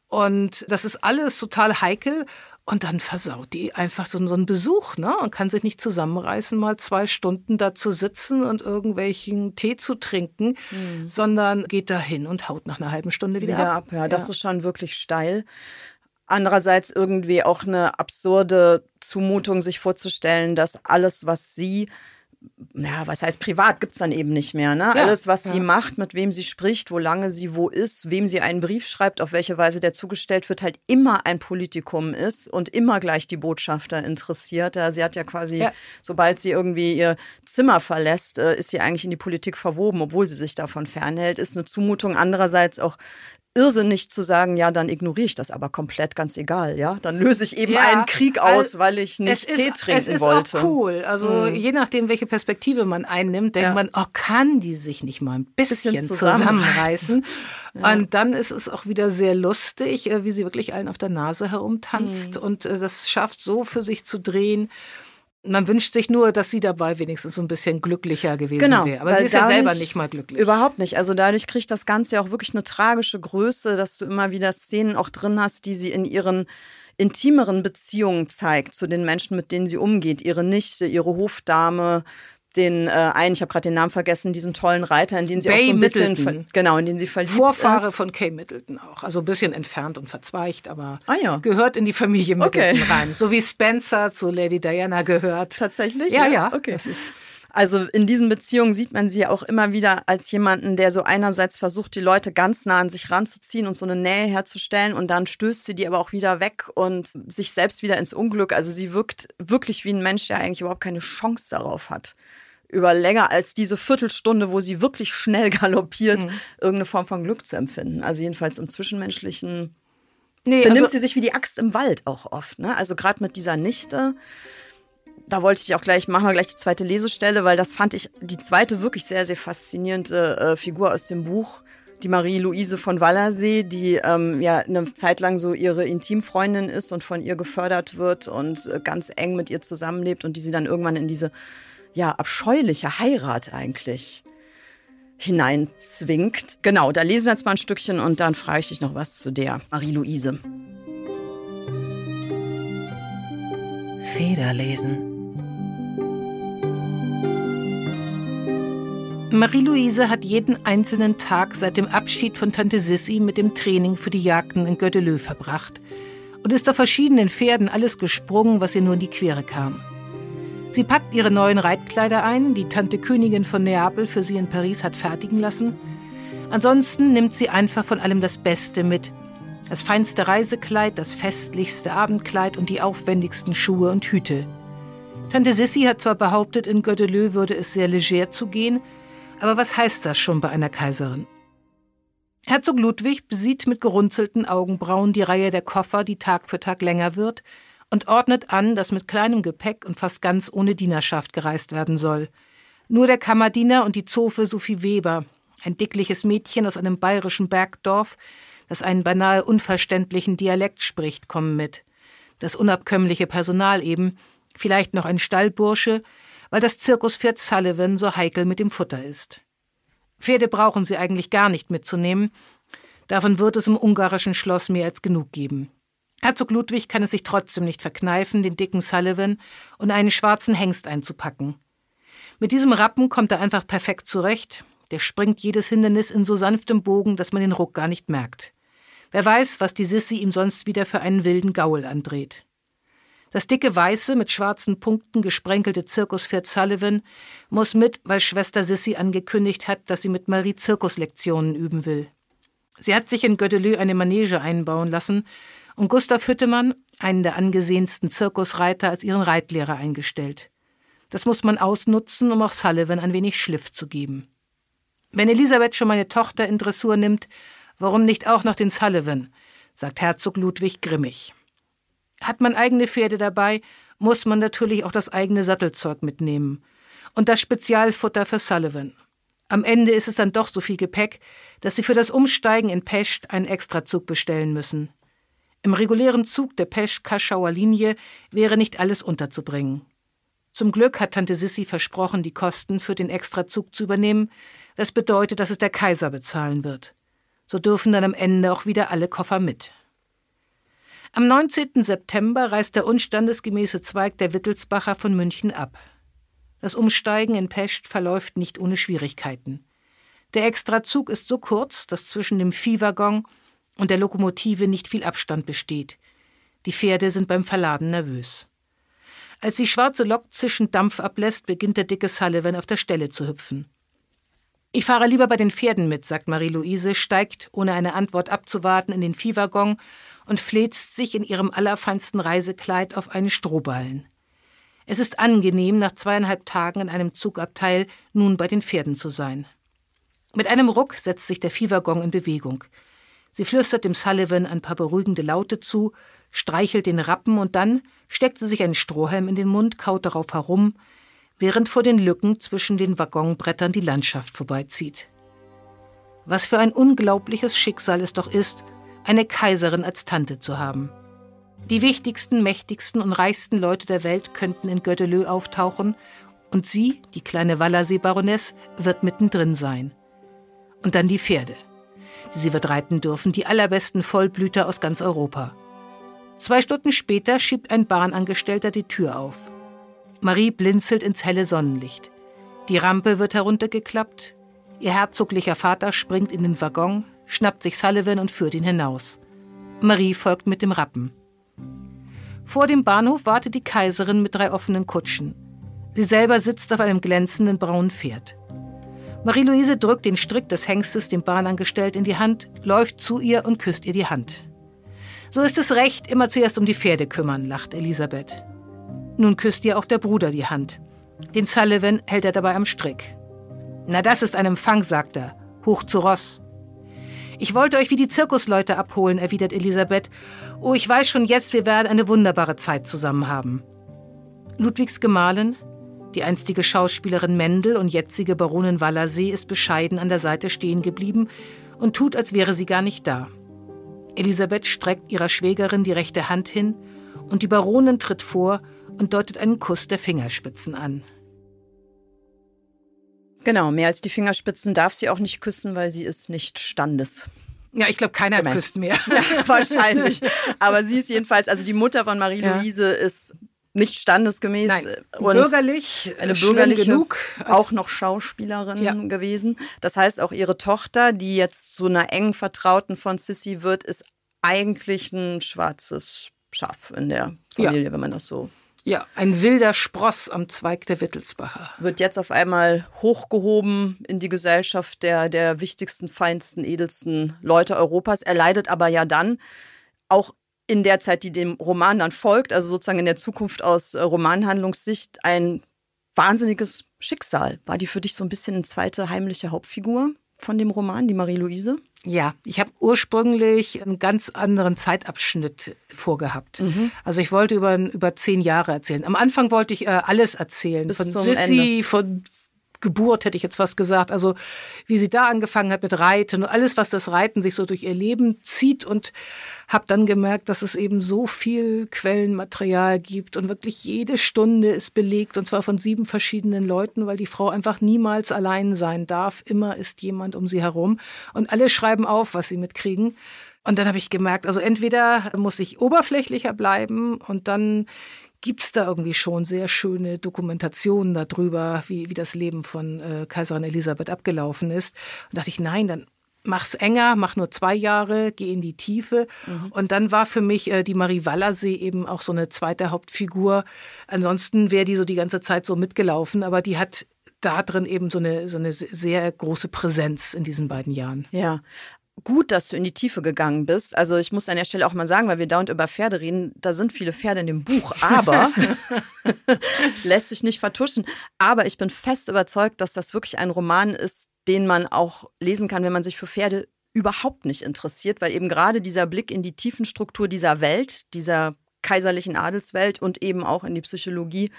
Und das ist alles total heikel. Und dann versaut die einfach so, so einen Besuch, ne? Und kann sich nicht zusammenreißen, mal zwei Stunden da zu sitzen und irgendwelchen Tee zu trinken, mhm. sondern geht dahin und haut nach einer halben Stunde wieder, wieder ab. ab. Ja, das ja. ist schon wirklich steil. Andererseits irgendwie auch eine absurde Zumutung, sich vorzustellen, dass alles, was sie ja, was heißt privat, gibt es dann eben nicht mehr. Ne? Ja, Alles, was ja. sie macht, mit wem sie spricht, wo lange sie wo ist, wem sie einen Brief schreibt, auf welche Weise der zugestellt wird, halt immer ein Politikum ist und immer gleich die Botschafter interessiert. Ja, sie hat ja quasi, sobald sie irgendwie ihr Zimmer verlässt, äh, ist sie eigentlich in die Politik verwoben, obwohl sie sich davon fernhält. Ist eine Zumutung. Andererseits auch irrsinnig zu sagen, ja, dann ignoriere ich das aber komplett, ganz egal, ja. Dann löse ich eben ja, einen Krieg aus, weil ich nicht Tee ist, trinken wollte. Es ist wollte. auch cool. Also mhm. je nachdem, welche Perspektive man einnimmt, denkt ja. man, oh, kann die sich nicht mal ein bisschen, bisschen zusammenreißen? Ja. Und dann ist es auch wieder sehr lustig, äh, wie sie wirklich allen auf der Nase herumtanzt mhm. und äh, das schafft so für sich zu drehen. Man wünscht sich nur, dass sie dabei wenigstens so ein bisschen glücklicher gewesen genau, wäre. Aber sie ist ja selber nicht mal glücklich. Überhaupt nicht. Also dadurch kriegt das Ganze ja auch wirklich eine tragische Größe, dass du immer wieder Szenen auch drin hast, die sie in ihren intimeren Beziehungen zeigt zu den Menschen, mit denen sie umgeht. Ihre Nichte, ihre Hofdame, den äh, einen, ich habe gerade den Namen vergessen, diesen tollen Reiter, in den sie Bay auch so ein bisschen, genau, in den sie verliebt Vorfahre ist. von Kay Middleton auch, also ein bisschen entfernt und verzweigt, aber ah, ja. gehört in die Familie Middleton okay. rein, so wie Spencer zu Lady Diana gehört. Tatsächlich? Ja, ja. Okay. Das ist also in diesen Beziehungen sieht man sie auch immer wieder als jemanden, der so einerseits versucht, die Leute ganz nah an sich ranzuziehen und so eine Nähe herzustellen und dann stößt sie die aber auch wieder weg und sich selbst wieder ins Unglück. Also sie wirkt wirklich wie ein Mensch, der eigentlich überhaupt keine Chance darauf hat über länger als diese Viertelstunde, wo sie wirklich schnell galoppiert, mhm. irgendeine Form von Glück zu empfinden. Also jedenfalls im Zwischenmenschlichen nee, benimmt also sie sich wie die Axt im Wald auch oft. Ne? Also gerade mit dieser Nichte da wollte ich auch gleich, machen wir gleich die zweite Lesestelle, weil das fand ich die zweite wirklich sehr, sehr faszinierende äh, Figur aus dem Buch. Die Marie-Louise von Wallersee, die ähm, ja eine Zeit lang so ihre Intimfreundin ist und von ihr gefördert wird und äh, ganz eng mit ihr zusammenlebt und die sie dann irgendwann in diese ja abscheuliche Heirat eigentlich hineinzwingt. Genau, da lesen wir jetzt mal ein Stückchen und dann frage ich dich noch was zu der Marie-Louise. Federlesen. Marie-Louise hat jeden einzelnen Tag seit dem Abschied von Tante Sissi mit dem Training für die Jagden in Göttelö verbracht und ist auf verschiedenen Pferden alles gesprungen, was ihr nur in die Quere kam. Sie packt ihre neuen Reitkleider ein, die Tante Königin von Neapel für sie in Paris hat fertigen lassen. Ansonsten nimmt sie einfach von allem das Beste mit. Das feinste Reisekleid, das festlichste Abendkleid und die aufwendigsten Schuhe und Hüte. Tante Sissi hat zwar behauptet, in Göttelö würde es sehr leger zugehen, aber was heißt das schon bei einer Kaiserin? Herzog Ludwig besieht mit gerunzelten Augenbrauen die Reihe der Koffer, die Tag für Tag länger wird, und ordnet an, dass mit kleinem Gepäck und fast ganz ohne Dienerschaft gereist werden soll. Nur der Kammerdiener und die Zofe Sophie Weber, ein dickliches Mädchen aus einem bayerischen Bergdorf, das einen beinahe unverständlichen Dialekt spricht, kommen mit. Das unabkömmliche Personal eben, vielleicht noch ein Stallbursche, weil das Zirkuspferd Sullivan so heikel mit dem Futter ist. Pferde brauchen sie eigentlich gar nicht mitzunehmen, davon wird es im ungarischen Schloss mehr als genug geben. Herzog Ludwig kann es sich trotzdem nicht verkneifen, den dicken Sullivan und einen schwarzen Hengst einzupacken. Mit diesem Rappen kommt er einfach perfekt zurecht, der springt jedes Hindernis in so sanftem Bogen, dass man den Ruck gar nicht merkt. Wer weiß, was die Sissi ihm sonst wieder für einen wilden Gaul andreht. Das dicke weiße, mit schwarzen Punkten gesprenkelte Zirkuspferd Sullivan muss mit, weil Schwester Sissy angekündigt hat, dass sie mit Marie Zirkuslektionen üben will. Sie hat sich in Göttelö eine Manege einbauen lassen und Gustav Hüttemann, einen der angesehensten Zirkusreiter, als ihren Reitlehrer eingestellt. Das muss man ausnutzen, um auch Sullivan ein wenig Schliff zu geben. Wenn Elisabeth schon meine Tochter in Dressur nimmt, warum nicht auch noch den Sullivan? sagt Herzog Ludwig grimmig. Hat man eigene Pferde dabei, muss man natürlich auch das eigene Sattelzeug mitnehmen. Und das Spezialfutter für Sullivan. Am Ende ist es dann doch so viel Gepäck, dass sie für das Umsteigen in Pescht einen Extrazug bestellen müssen. Im regulären Zug der Pesch-Kaschauer Linie wäre nicht alles unterzubringen. Zum Glück hat Tante Sissi versprochen, die Kosten für den Extrazug zu übernehmen. Das bedeutet, dass es der Kaiser bezahlen wird. So dürfen dann am Ende auch wieder alle Koffer mit. Am 19. September reist der unstandesgemäße Zweig der Wittelsbacher von München ab. Das Umsteigen in Pescht verläuft nicht ohne Schwierigkeiten. Der Extrazug ist so kurz, dass zwischen dem Viehwaggon und der Lokomotive nicht viel Abstand besteht. Die Pferde sind beim Verladen nervös. Als die schwarze Lok zischend Dampf ablässt, beginnt der dicke Sullivan auf der Stelle zu hüpfen. Ich fahre lieber bei den Pferden mit, sagt Marie-Louise, steigt, ohne eine Antwort abzuwarten, in den Viehwaggon und fläzt sich in ihrem allerfeinsten Reisekleid auf einen Strohballen. Es ist angenehm, nach zweieinhalb Tagen in einem Zugabteil nun bei den Pferden zu sein. Mit einem Ruck setzt sich der Viehwaggon in Bewegung. Sie flüstert dem Sullivan ein paar beruhigende Laute zu, streichelt den Rappen und dann steckt sie sich einen Strohhalm in den Mund, kaut darauf herum, während vor den Lücken zwischen den Waggonbrettern die Landschaft vorbeizieht. Was für ein unglaubliches Schicksal es doch ist, eine Kaiserin als Tante zu haben. Die wichtigsten, mächtigsten und reichsten Leute der Welt könnten in Göttelö auftauchen und sie, die kleine Wallersee-Baroness, wird mittendrin sein. Und dann die Pferde, die sie wird reiten dürfen, die allerbesten Vollblüter aus ganz Europa. Zwei Stunden später schiebt ein Bahnangestellter die Tür auf. Marie blinzelt ins helle Sonnenlicht. Die Rampe wird heruntergeklappt. Ihr herzoglicher Vater springt in den Waggon, schnappt sich Sullivan und führt ihn hinaus. Marie folgt mit dem Rappen. Vor dem Bahnhof wartet die Kaiserin mit drei offenen Kutschen. Sie selber sitzt auf einem glänzenden braunen Pferd. Marie-Louise drückt den Strick des Hengstes dem Bahnangestellten in die Hand, läuft zu ihr und küsst ihr die Hand. So ist es recht, immer zuerst um die Pferde kümmern, lacht Elisabeth. Nun küsst ihr auch der Bruder die Hand. Den Sullivan hält er dabei am Strick. Na, das ist ein Empfang, sagt er. Hoch zu Ross. Ich wollte euch wie die Zirkusleute abholen, erwidert Elisabeth. Oh, ich weiß schon jetzt, wir werden eine wunderbare Zeit zusammen haben. Ludwigs Gemahlin, die einstige Schauspielerin Mendel und jetzige Baronin Wallersee, ist bescheiden an der Seite stehen geblieben und tut, als wäre sie gar nicht da. Elisabeth streckt ihrer Schwägerin die rechte Hand hin und die Baronin tritt vor und deutet einen Kuss der Fingerspitzen an. Genau, mehr als die Fingerspitzen darf sie auch nicht küssen, weil sie ist nicht standes. Ja, ich glaube, keiner Gemäß. küsst mehr. Ja, wahrscheinlich. Aber sie ist jedenfalls, also die Mutter von Marie-Louise ja. ist nicht standesgemäß Nein, und bürgerlich, eine bürgerliche, genug, auch noch Schauspielerin ja. gewesen. Das heißt, auch ihre Tochter, die jetzt zu einer engen Vertrauten von Sissy wird, ist eigentlich ein schwarzes Schaf in der Familie, ja. wenn man das so ja, ein wilder Spross am Zweig der Wittelsbacher. Wird jetzt auf einmal hochgehoben in die Gesellschaft der, der wichtigsten, feinsten, edelsten Leute Europas. Er leidet aber ja dann auch in der Zeit, die dem Roman dann folgt, also sozusagen in der Zukunft aus äh, Romanhandlungssicht, ein wahnsinniges Schicksal. War die für dich so ein bisschen eine zweite heimliche Hauptfigur von dem Roman, die Marie-Louise? Ja, ich habe ursprünglich einen ganz anderen Zeitabschnitt vorgehabt. Mhm. Also ich wollte über, über zehn Jahre erzählen. Am Anfang wollte ich äh, alles erzählen. Bis von Sissy, Ende. von Geburt hätte ich jetzt was gesagt. Also wie sie da angefangen hat mit Reiten und alles, was das Reiten sich so durch ihr Leben zieht und habe dann gemerkt, dass es eben so viel Quellenmaterial gibt und wirklich jede Stunde ist belegt und zwar von sieben verschiedenen Leuten, weil die Frau einfach niemals allein sein darf. Immer ist jemand um sie herum und alle schreiben auf, was sie mitkriegen. Und dann habe ich gemerkt, also entweder muss ich oberflächlicher bleiben und dann gibt es da irgendwie schon sehr schöne Dokumentationen darüber, wie, wie das Leben von äh, Kaiserin Elisabeth abgelaufen ist. Und dachte ich, nein, dann mach's enger, mach nur zwei Jahre, geh in die Tiefe. Mhm. Und dann war für mich äh, die Marie Wallersee eben auch so eine zweite Hauptfigur. Ansonsten wäre die so die ganze Zeit so mitgelaufen, aber die hat da drin eben so eine, so eine sehr große Präsenz in diesen beiden Jahren. Ja, gut, dass du in die Tiefe gegangen bist. Also ich muss an der Stelle auch mal sagen, weil wir dauernd über Pferde reden, da sind viele Pferde in dem Buch, aber lässt sich nicht vertuschen. Aber ich bin fest überzeugt, dass das wirklich ein Roman ist, den man auch lesen kann, wenn man sich für Pferde überhaupt nicht interessiert, weil eben gerade dieser Blick in die Tiefenstruktur dieser Welt, dieser kaiserlichen Adelswelt und eben auch in die Psychologie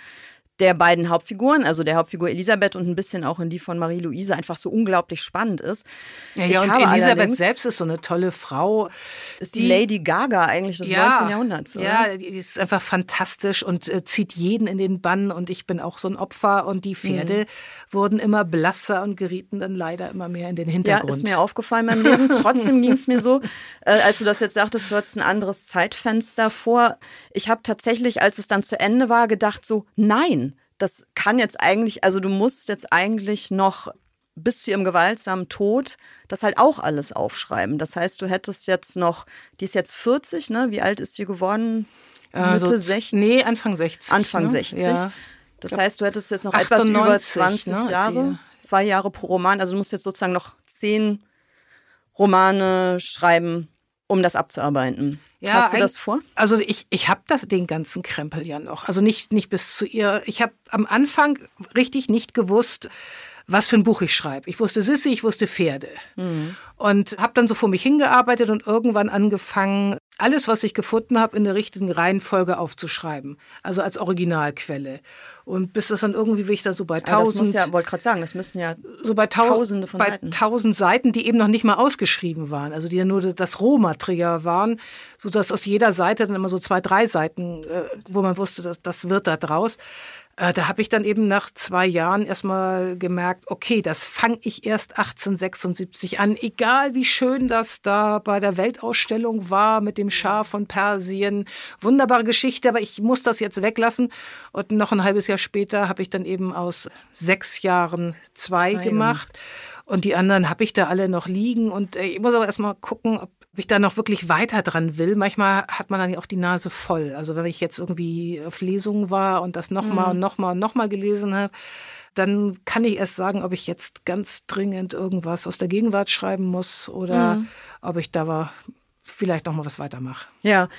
der beiden Hauptfiguren, also der Hauptfigur Elisabeth und ein bisschen auch in die von Marie-Louise, einfach so unglaublich spannend ist. Ja, ja und Elisabeth selbst ist so eine tolle Frau. Ist die, die Lady Gaga eigentlich des ja, 19. Jahrhunderts, oder? Ja, die ist einfach fantastisch und äh, zieht jeden in den Bann und ich bin auch so ein Opfer und die Pferde mhm. wurden immer blasser und gerieten dann leider immer mehr in den Hintergrund. Ja, ist mir aufgefallen beim Lesen. Trotzdem ging es mir so, äh, als du das jetzt sagtest, du hattest ein anderes Zeitfenster vor. Ich habe tatsächlich, als es dann zu Ende war, gedacht so, nein, das kann jetzt eigentlich, also du musst jetzt eigentlich noch bis zu ihrem gewaltsamen Tod das halt auch alles aufschreiben. Das heißt, du hättest jetzt noch, die ist jetzt 40, ne? Wie alt ist sie geworden? Mitte also, 60? Nee, Anfang 60. Anfang ne? 60. Ja. Das heißt, du hättest jetzt noch 98, etwas über 20 ne? Jahre, zwei Jahre pro Roman. Also du musst jetzt sozusagen noch zehn Romane schreiben, um das abzuarbeiten. Ja, Hast du das vor? Also ich, ich habe den ganzen Krempel ja noch. Also nicht, nicht bis zu ihr. Ich habe am Anfang richtig nicht gewusst, was für ein Buch ich schreibe. Ich wusste Sissi, ich wusste Pferde. Mhm. Und habe dann so vor mich hingearbeitet und irgendwann angefangen, alles, was ich gefunden habe, in der richtigen Reihenfolge aufzuschreiben. Also als Originalquelle. Und bis das dann irgendwie, wie ich da so bei tausend. Ja, wollte gerade sagen, das müssen ja so bei tausende von bei Seiten. tausend Seiten, die eben noch nicht mal ausgeschrieben waren. Also die ja nur das Rohmaterial waren, sodass aus jeder Seite dann immer so zwei, drei Seiten, äh, wo man wusste, dass, das wird da draus Äh, da habe ich dann eben nach zwei Jahren erstmal gemerkt, okay, das fange ich erst 1876 an, egal wie schön das da bei der Weltausstellung war mit dem Schar von Persien. Wunderbare Geschichte, aber ich muss das jetzt weglassen. Und noch ein halbes Jahr später habe ich dann eben aus sechs Jahren zwei, zwei gemacht. gemacht. Und die anderen habe ich da alle noch liegen. Und äh, ich muss aber erstmal gucken, ob ich da noch wirklich weiter dran will. Manchmal hat man dann ja auch die Nase voll. Also wenn ich jetzt irgendwie auf Lesungen war und das nochmal mhm. und nochmal und nochmal gelesen habe, dann kann ich erst sagen, ob ich jetzt ganz dringend irgendwas aus der Gegenwart schreiben muss oder mhm. ob ich da vielleicht noch mal was weitermache. Ja.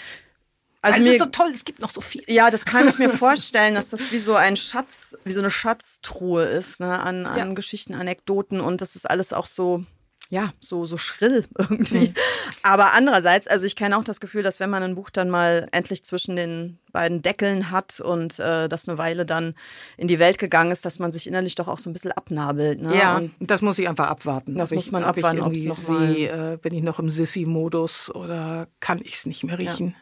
Also, mir, ist so toll, es gibt noch so viel. Ja, das kann ich mir vorstellen, dass das wie so ein Schatz, wie so eine Schatztruhe ist, ne, an, an ja. Geschichten, Anekdoten und das ist alles auch so ja, so, so schrill irgendwie. Mhm. Aber andererseits, also ich kenne auch das Gefühl, dass wenn man ein Buch dann mal endlich zwischen den beiden Deckeln hat und äh, das eine Weile dann in die Welt gegangen ist, dass man sich innerlich doch auch so ein bisschen abnabelt. Ne? Ja, und das muss ich einfach abwarten. Das muss man abwarten, ob ich noch mal äh, bin ich noch im Sissy-Modus oder kann ich es nicht mehr riechen. Ja.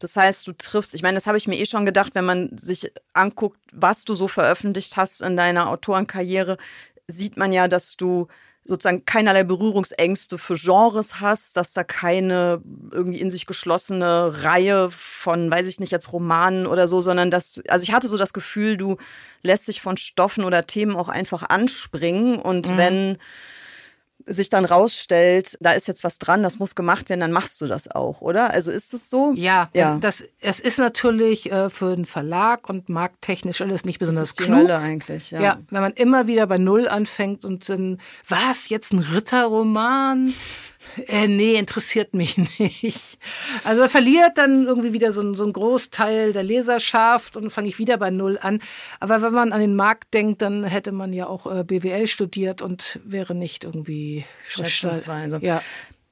Das heißt, du triffst, ich meine, das habe ich mir eh schon gedacht, wenn man sich anguckt, was du so veröffentlicht hast in deiner Autorenkarriere, sieht man ja, dass du sozusagen keinerlei Berührungsängste für Genres hast, dass da keine irgendwie in sich geschlossene Reihe von, weiß ich nicht, jetzt Romanen oder so, sondern dass, also ich hatte so das Gefühl, du lässt dich von Stoffen oder Themen auch einfach anspringen und mhm. wenn sich dann rausstellt, da ist jetzt was dran, das muss gemacht werden, dann machst du das auch, oder? Also ist es so? Ja, ja. Das, es ist natürlich äh, für einen Verlag und markttechnisch alles nicht besonders das ist die klug. Hölle eigentlich, ja. ja. Wenn man immer wieder bei Null anfängt und dann, was, jetzt ein Ritterroman? Äh, nee, interessiert mich nicht. Also er verliert dann irgendwie wieder so, so einen Großteil der Leserschaft und fange ich wieder bei Null an. Aber wenn man an den Markt denkt, dann hätte man ja auch äh, BWL studiert und wäre nicht irgendwie Schätzungsweise. Ja.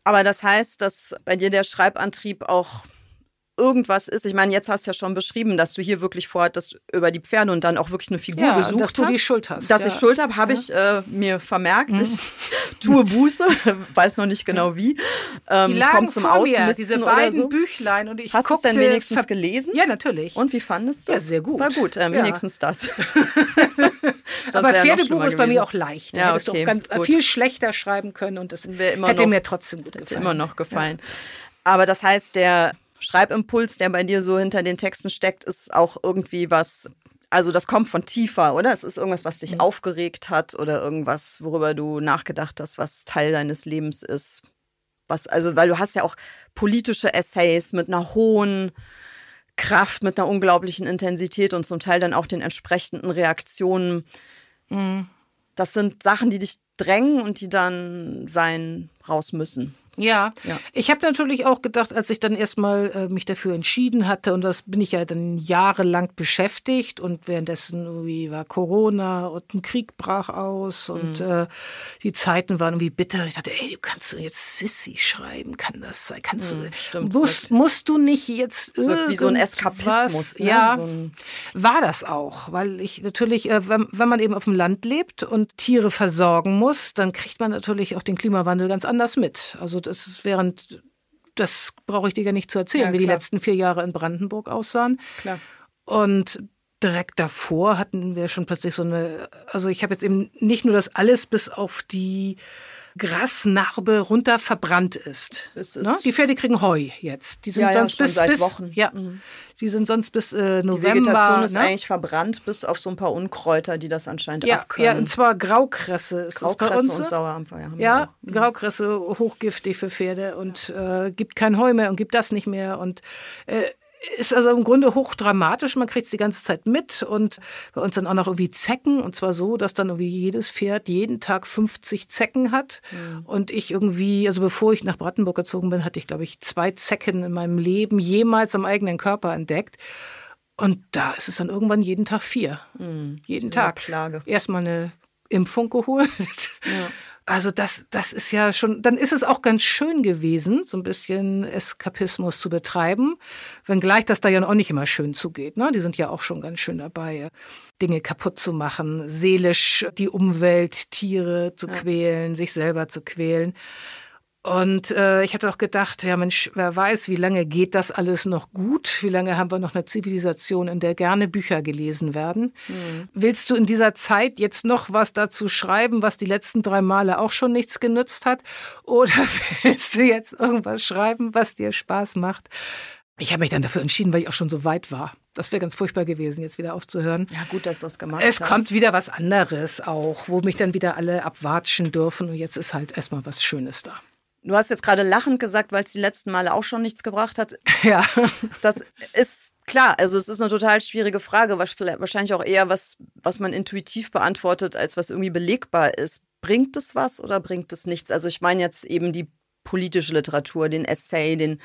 Aber das heißt, dass bei dir der Schreibantrieb auch irgendwas ist. Ich meine, jetzt hast du ja schon beschrieben, dass du hier wirklich vorhattest über die Pferde und dann auch wirklich eine Figur ja, gesucht dass du die Schuld hast. Dass ja. ich Schuld habe, habe ja. ich äh, mir vermerkt. Mhm. Ich tue Buße, weiß noch nicht genau wie. Ähm, die lagen zum vor mir, diese beiden so. Büchlein und ich Hast du es denn wenigstens gelesen? Ja, natürlich. Und wie fandest du es? Ja, sehr gut. War gut, äh, wenigstens das. Aber Pferdebuch ist bei mir auch leicht. Ja, hättest okay, du ganz, viel schlechter schreiben können und das hätte noch, mir trotzdem gut gefallen. immer noch gefallen. Aber das heißt, der Schreibimpuls, der bei dir so hinter den Texten steckt, ist auch irgendwie was, also das kommt von tiefer, oder? Es ist irgendwas, was dich mhm. aufgeregt hat oder irgendwas, worüber du nachgedacht hast, was Teil deines Lebens ist. Was, also, weil du hast ja auch politische Essays mit einer hohen Kraft, mit einer unglaublichen Intensität und zum Teil dann auch den entsprechenden Reaktionen. Mhm. Das sind Sachen, die dich drängen und die dann sein raus müssen. Ja, ja. ich habe natürlich auch gedacht, als ich dann erstmal äh, mich dafür entschieden hatte, und das bin ich ja dann jahrelang beschäftigt und währenddessen irgendwie war Corona und ein Krieg brach aus und mhm. äh, die Zeiten waren irgendwie bitter. Ich dachte, ey, kannst du jetzt Sissy schreiben, kann das sein? Kannst mhm, du, stimmt, musst, musst du nicht jetzt es wird wie so ein Eskapismus. Ne? Ja, so war das auch, weil ich natürlich, äh, wenn, wenn man eben auf dem Land lebt und Tiere versorgen muss, dann kriegt man natürlich auch den Klimawandel ganz anders mit. Also das ist während, das brauche ich dir gar nicht zu erzählen, ja, wie die letzten vier Jahre in Brandenburg aussahen. Klar. Und direkt davor hatten wir schon plötzlich so eine, also ich habe jetzt eben nicht nur das alles bis auf die Grasnarbe runter verbrannt ist. ist ne? Die Pferde kriegen Heu jetzt. Die sind ja, sonst ja, bis, seit bis, Wochen. Ja, mhm. die sind sonst bis äh, November. Die Vegetation ist ne? eigentlich verbrannt, bis auf so ein paar Unkräuter, die das anscheinend ja, abkönnen. Ja, und zwar Graukresse ist Graukresse bei uns. und Sauerampfer. Ja, ja mhm. Graukresse hochgiftig für Pferde und äh, gibt kein Heu mehr und gibt das nicht mehr und äh, ist also im Grunde hochdramatisch. Man kriegt es die ganze Zeit mit und bei uns dann auch noch irgendwie Zecken und zwar so, dass dann irgendwie jedes Pferd jeden Tag 50 Zecken hat mhm. und ich irgendwie, also bevor ich nach Brandenburg gezogen bin, hatte ich glaube ich zwei Zecken in meinem Leben jemals am eigenen Körper entdeckt. Und da ist es dann irgendwann jeden Tag vier. Mhm. Jeden Tag. Klage. Erstmal eine Impfung geholt. Ja. Also das, das ist ja schon, dann ist es auch ganz schön gewesen, so ein bisschen Eskapismus zu betreiben, wenngleich das da ja auch nicht immer schön zugeht. Ne? Die sind ja auch schon ganz schön dabei, Dinge kaputt zu machen, seelisch die Umwelt, Tiere zu ja. quälen, sich selber zu quälen. Und äh, ich hatte auch gedacht, ja Mensch, wer weiß, wie lange geht das alles noch gut? Wie lange haben wir noch eine Zivilisation, in der gerne Bücher gelesen werden? Mhm. Willst du in dieser Zeit jetzt noch was dazu schreiben, was die letzten drei Male auch schon nichts genützt hat? Oder willst du jetzt irgendwas schreiben, was dir Spaß macht? Ich habe mich dann dafür entschieden, weil ich auch schon so weit war. Das wäre ganz furchtbar gewesen, jetzt wieder aufzuhören. Ja, gut, dass du das gemacht es hast. Es kommt wieder was anderes auch, wo mich dann wieder alle abwatschen dürfen. Und jetzt ist halt erstmal was Schönes da. Du hast jetzt gerade lachend gesagt, weil es die letzten Male auch schon nichts gebracht hat. Ja. Das ist klar. Also es ist eine total schwierige Frage, wahrscheinlich auch eher was, was man intuitiv beantwortet, als was irgendwie belegbar ist. Bringt es was oder bringt es nichts? Also ich meine jetzt eben die politische Literatur, den Essay, den,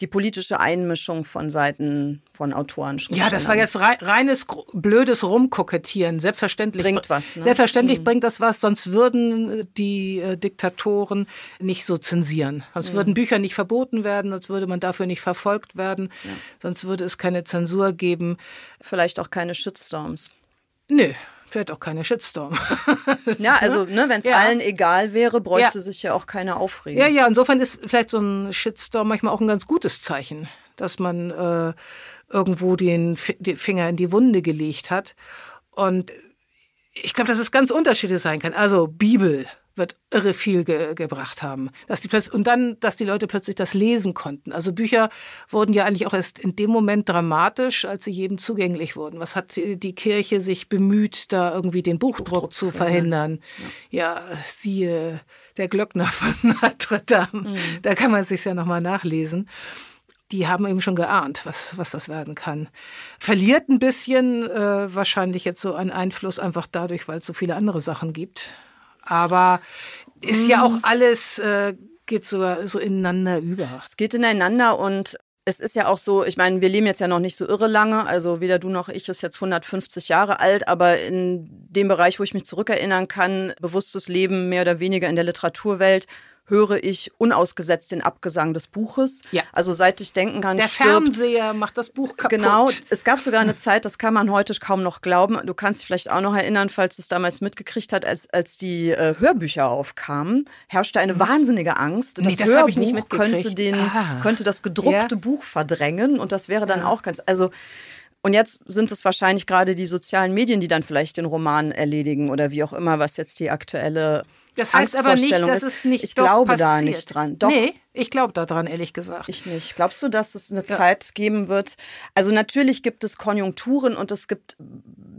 die politische Einmischung von Seiten von Autoren. Ja, das war jetzt reines blödes Rumkokettieren. Selbstverständlich bringt was. Ne? Selbstverständlich mhm. bringt das was, sonst würden die äh, Diktatoren nicht so zensieren. Sonst mhm. würden Bücher nicht verboten werden, sonst würde man dafür nicht verfolgt werden, ja. sonst würde es keine Zensur geben. Vielleicht auch keine Shitstorms. Nö, vielleicht auch keine Shitstorm. ja, also ne, wenn es ja. allen egal wäre, bräuchte ja. sich ja auch keiner aufregen. Ja, ja, insofern ist vielleicht so ein Shitstorm manchmal auch ein ganz gutes Zeichen, dass man äh, irgendwo den, den Finger in die Wunde gelegt hat. Und ich glaube, dass es ganz unterschiedlich sein kann. Also Bibel wird irre viel ge gebracht haben. Dass die und dann, dass die Leute plötzlich das lesen konnten. Also Bücher wurden ja eigentlich auch erst in dem Moment dramatisch, als sie jedem zugänglich wurden. Was hat die Kirche sich bemüht, da irgendwie den Buchdruck, Buchdruck zu verhindern? Ja. ja. siehe der Glöckner von Notre Dame. Mhm. Da kann man es sich ja nochmal nachlesen die haben eben schon geahnt, was, was das werden kann. Verliert ein bisschen äh, wahrscheinlich jetzt so einen Einfluss einfach dadurch, weil es so viele andere Sachen gibt. Aber ist ja auch mhm. alles, äh, geht so, so ineinander über. Es geht ineinander und es ist ja auch so, ich meine, wir leben jetzt ja noch nicht so irre lange, also weder du noch ich ist jetzt 150 Jahre alt, aber in dem Bereich, wo ich mich zurückerinnern kann, bewusstes Leben mehr oder weniger in der Literaturwelt, höre ich unausgesetzt den Abgesang des Buches. Ja. Also seit ich denken kann, der stirbt, Fernseher macht das Buch kaputt. Genau. Es gab sogar eine Zeit, das kann man heute kaum noch glauben. Du kannst dich vielleicht auch noch erinnern, falls du es damals mitgekriegt hast, als, als die äh, Hörbücher aufkamen, herrschte eine mhm. wahnsinnige Angst. Das, nee, das Hörbuch ich nicht könnte, den, ah. könnte das gedruckte ja. Buch verdrängen und das wäre dann ja. auch ganz, also und jetzt sind es wahrscheinlich gerade die sozialen Medien, die dann vielleicht den Roman erledigen oder wie auch immer, was jetzt die aktuelle das heißt aber nicht, dass es nicht Ich glaube passiert. da nicht dran. Doch. Nee, ich glaube da dran, ehrlich gesagt. Ich nicht. Glaubst du, dass es eine ja. Zeit geben wird? Also natürlich gibt es Konjunkturen und es gibt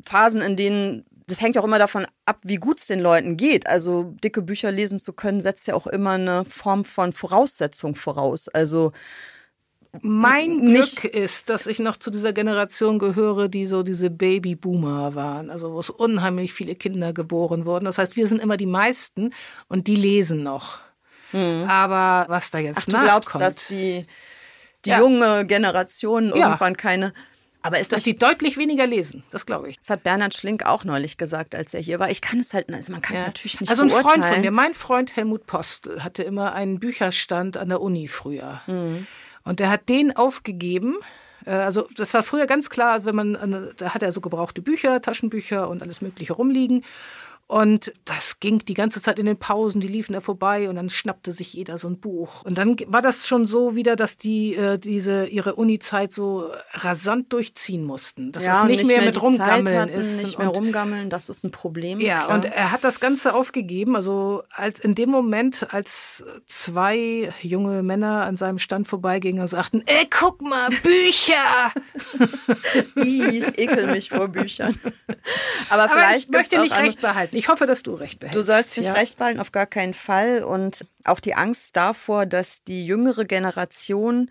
Phasen, in denen das hängt auch immer davon ab, wie gut es den Leuten geht. Also dicke Bücher lesen zu können, setzt ja auch immer eine Form von Voraussetzung voraus. Also mein Glück ist, dass ich noch zu dieser Generation gehöre, die so diese Babyboomer waren, also wo es unheimlich viele Kinder geboren wurden. Das heißt, wir sind immer die meisten und die lesen noch. Hm. Aber was da jetzt Ach, du glaubst, dass die, die ja. junge Generation ja. irgendwann keine aber ist dass die deutlich weniger lesen, das glaube ich. Das hat Bernhard Schlink auch neulich gesagt, als er hier war. Ich kann es halt, also man kann es ja. natürlich nicht Also ein Freund von mir, mein Freund Helmut Post, hatte immer einen Bücherstand an der Uni früher. Mhm. Und er hat den aufgegeben. Äh, also das war früher ganz klar, wenn man, da hat er so gebrauchte Bücher, Taschenbücher und alles Mögliche rumliegen. Und das ging die ganze Zeit in den Pausen, die liefen da vorbei und dann schnappte sich jeder so ein Buch. Und dann war das schon so wieder, dass die äh, diese ihre Uni-Zeit so rasant durchziehen mussten. Dass ja, es nicht, nicht mehr, mehr mit Rumgammeln hatten, ist. Nicht mehr rumgammeln, das ist ein Problem. Ja, klar. und er hat das Ganze aufgegeben. Also als in dem Moment, als zwei junge Männer an seinem Stand vorbeigingen und sagten, ey, guck mal, Bücher! ich ekel mich vor Büchern. Aber, Aber vielleicht ich möchte nicht recht behalten. Ich hoffe, dass du recht behältst. Du sollst nicht ja. recht behalten, auf gar keinen Fall. Und auch die Angst davor, dass die jüngere Generation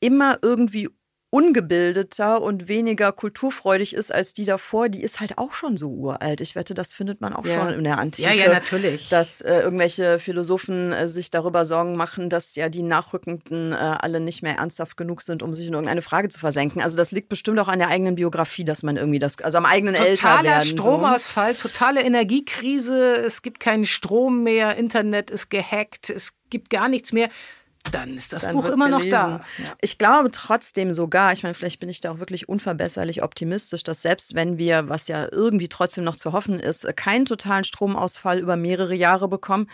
immer irgendwie ungebildeter und weniger kulturfreudig ist als die davor, die ist halt auch schon so uralt. Ich wette, das findet man auch ja. schon in der Antike. Ja, ja, natürlich. Dass äh, irgendwelche Philosophen äh, sich darüber Sorgen machen, dass ja die Nachrückenden äh, alle nicht mehr ernsthaft genug sind, um sich in irgendeine Frage zu versenken. Also das liegt bestimmt auch an der eigenen Biografie, dass man irgendwie das, also am eigenen Totaler Älterwerden. Stromausfall, so. totale Energiekrise, es gibt keinen Strom mehr, Internet ist gehackt, es gibt gar nichts mehr dann ist das dann Buch immer gelesen. noch da. Ja. Ich glaube trotzdem sogar, ich meine, vielleicht bin ich da auch wirklich unverbesserlich optimistisch, dass selbst wenn wir, was ja irgendwie trotzdem noch zu hoffen ist, keinen totalen Stromausfall über mehrere Jahre bekommen,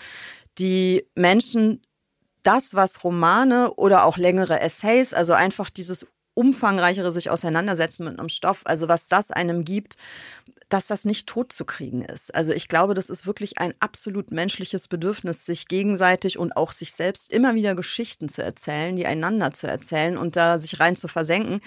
die Menschen das, was Romane oder auch längere Essays, also einfach dieses umfangreichere sich auseinandersetzen mit einem Stoff, also was das einem gibt, dass das nicht tot zu kriegen ist. Also ich glaube, das ist wirklich ein absolut menschliches Bedürfnis, sich gegenseitig und auch sich selbst immer wieder Geschichten zu erzählen, die einander zu erzählen und da sich rein zu versenken.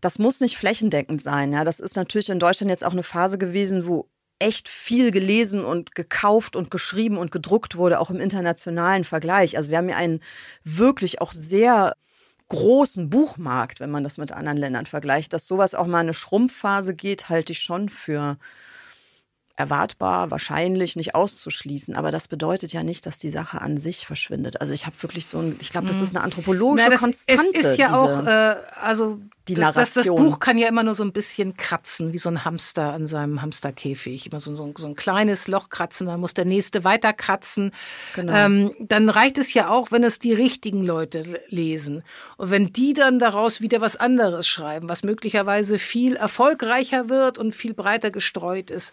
Das muss nicht flächendeckend sein. Ja, das ist natürlich in Deutschland jetzt auch eine Phase gewesen, wo echt viel gelesen und gekauft und geschrieben und gedruckt wurde, auch im internationalen Vergleich. Also wir haben ja einen wirklich auch sehr großen Buchmarkt, wenn man das mit anderen Ländern vergleicht. Dass sowas auch mal eine Schrumpfphase geht, halte ich schon für erwartbar, wahrscheinlich nicht auszuschließen. Aber das bedeutet ja nicht, dass die Sache an sich verschwindet. Also ich habe wirklich so ein, ich glaube, das ist eine anthropologische Na, das, Konstante. Es ist ja auch, äh, also die das, das, das, Buch kann ja immer nur so ein bisschen kratzen, wie so ein Hamster an seinem Hamsterkäfig. Immer so, so, so ein kleines Loch kratzen, dann muss der nächste weiter kratzen. Genau. Ähm, dann reicht es ja auch, wenn es die richtigen Leute lesen. Und wenn die dann daraus wieder was anderes schreiben, was möglicherweise viel erfolgreicher wird und viel breiter gestreut ist.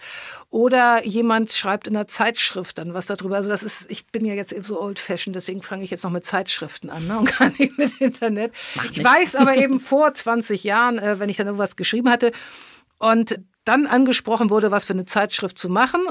Oder jemand schreibt in einer Zeitschrift dann was darüber. Also das ist, ich bin ja jetzt eben so old-fashioned, deswegen fange ich jetzt noch mit Zeitschriften an ne? und gar nicht mit Internet. Macht ich nichts. weiß aber eben vor 20 20 Jahren, äh, wenn ich dann irgendwas geschrieben hatte und dann angesprochen wurde, was für eine Zeitschrift zu machen.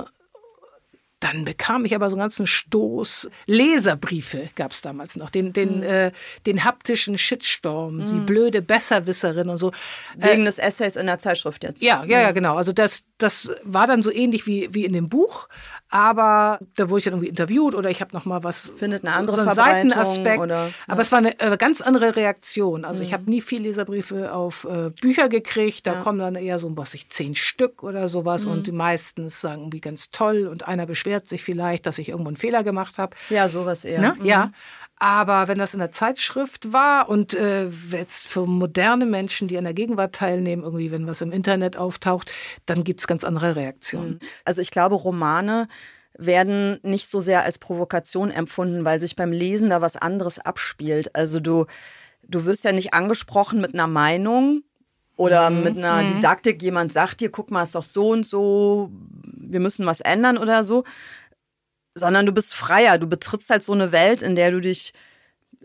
Dann bekam ich aber so einen ganzen Stoß Leserbriefe, gab es damals noch, den, den, mhm. äh, den haptischen Shitstorm, mhm. die blöde Besserwisserin und so. Wegen äh, des Essays in der Zeitschrift jetzt. Ja, ja, ja, mhm. genau. Also das, das war dann so ähnlich wie, wie in dem Buch, aber da wurde ich dann irgendwie interviewt oder ich habe noch mal was findet eine andere so einen Seitenaspekt. Oder, ja. Aber es war eine äh, ganz andere Reaktion. Also mhm. ich habe nie viel Leserbriefe auf äh, Bücher gekriegt. Da ja. kommen dann eher so was ich zehn Stück oder sowas und die meistens sagen irgendwie ganz toll und einer beschwert sich vielleicht, dass ich irgendwo einen Fehler gemacht habe. Ja, sowas eher. Ne? Mhm. Ja. Aber wenn das in der Zeitschrift war und äh, jetzt für moderne Menschen, die an der Gegenwart teilnehmen, irgendwie, wenn was im Internet auftaucht, dann gibt es ganz andere Reaktionen. Mhm. Also ich glaube, Romane werden nicht so sehr als Provokation empfunden, weil sich beim Lesen da was anderes abspielt. Also du, du wirst ja nicht angesprochen mit einer Meinung oder mhm. mit einer mhm. Didaktik. Jemand sagt dir, guck mal, ist doch so und so, wir müssen was ändern oder so, sondern du bist freier. Du betrittst halt so eine Welt, in der du dich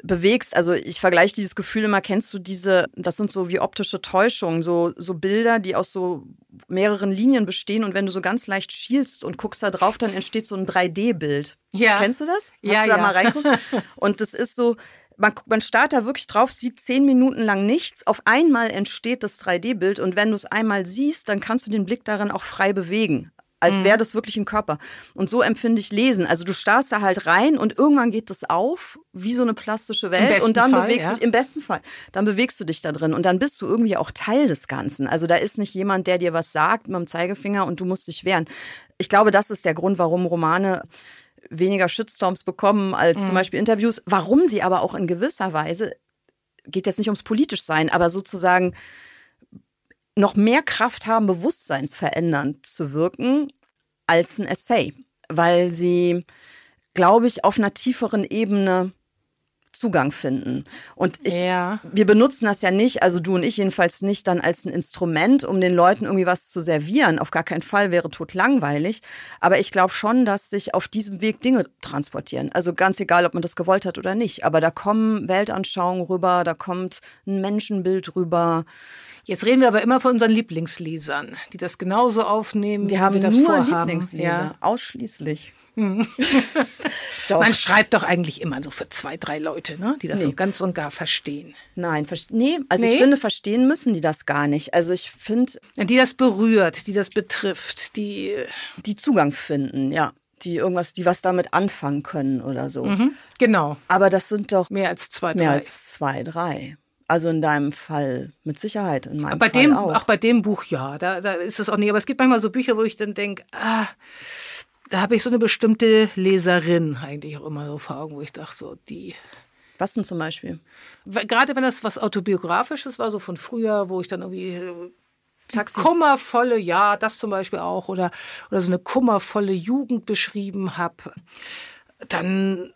bewegst. Also ich vergleiche dieses Gefühl immer, kennst du diese, das sind so wie optische Täuschungen, so, so Bilder, die aus so mehreren Linien bestehen und wenn du so ganz leicht schielst und guckst da drauf, dann entsteht so ein 3D-Bild. Ja. Kennst du das? Hast ja, du da ja. mal reinguckt? Und das ist so, man, man starrt da wirklich drauf, sieht zehn Minuten lang nichts. Auf einmal entsteht das 3D-Bild und wenn du es einmal siehst, dann kannst du den Blick darin auch frei bewegen als mhm. wäre das wirklich ein Körper. Und so empfinde ich Lesen. Also du starrst da halt rein und irgendwann geht das auf, wie so eine plastische Welt. Und dann Fall, bewegst ja. du, im besten Fall, dann bewegst du dich da drin und dann bist du irgendwie auch Teil des Ganzen. Also da ist nicht jemand, der dir was sagt mit dem Zeigefinger und du musst dich wehren. Ich glaube, das ist der Grund, warum Romane weniger Shitstorms bekommen als mhm. zum Beispiel Interviews. Warum sie aber auch in gewisser Weise, geht jetzt nicht ums politisch sein, aber sozusagen noch mehr Kraft haben, bewusstseinsverändernd zu wirken als ein Essay, weil sie, glaube ich, auf einer tieferen Ebene Zugang finden. Und ich, ja. wir benutzen das ja nicht, also du und ich jedenfalls nicht, dann als ein Instrument, um den Leuten irgendwie was zu servieren. Auf gar keinen Fall wäre tot langweilig. Aber ich glaube schon, dass sich auf diesem Weg Dinge transportieren. Also ganz egal, ob man das gewollt hat oder nicht. Aber da kommen Weltanschauungen rüber, da kommt ein Menschenbild rüber. Jetzt reden wir aber immer von unseren Lieblingslesern, die das genauso aufnehmen, wir haben wir das nur vorhaben. Lieblingsleser, ja. ausschließlich. Hm. Man schreibt doch eigentlich immer so für zwei, drei Leute, ne? die das nee. so ganz und gar verstehen. Nein, nee, also nee? ich finde, verstehen müssen die das gar nicht. Also ich finde. Die das berührt, die das betrifft, die. Die Zugang finden, ja die irgendwas, die was damit anfangen können oder so. Mhm, genau. Aber das sind doch mehr als zwei, drei. Mehr als zwei, drei. Also in deinem Fall mit Sicherheit, in meinem bei Fall dem, auch. Ach, bei dem Buch ja, da, da ist es auch nicht. Aber es gibt manchmal so Bücher, wo ich dann denke, ah, da habe ich so eine bestimmte Leserin eigentlich auch immer so vor Augen, wo ich dachte, so die. Was denn zum Beispiel? Gerade wenn das was Autobiografisches war, so von früher, wo ich dann irgendwie äh, Taxi. kummervolle, ja, das zum Beispiel auch, oder, oder so eine kummervolle Jugend beschrieben habe, dann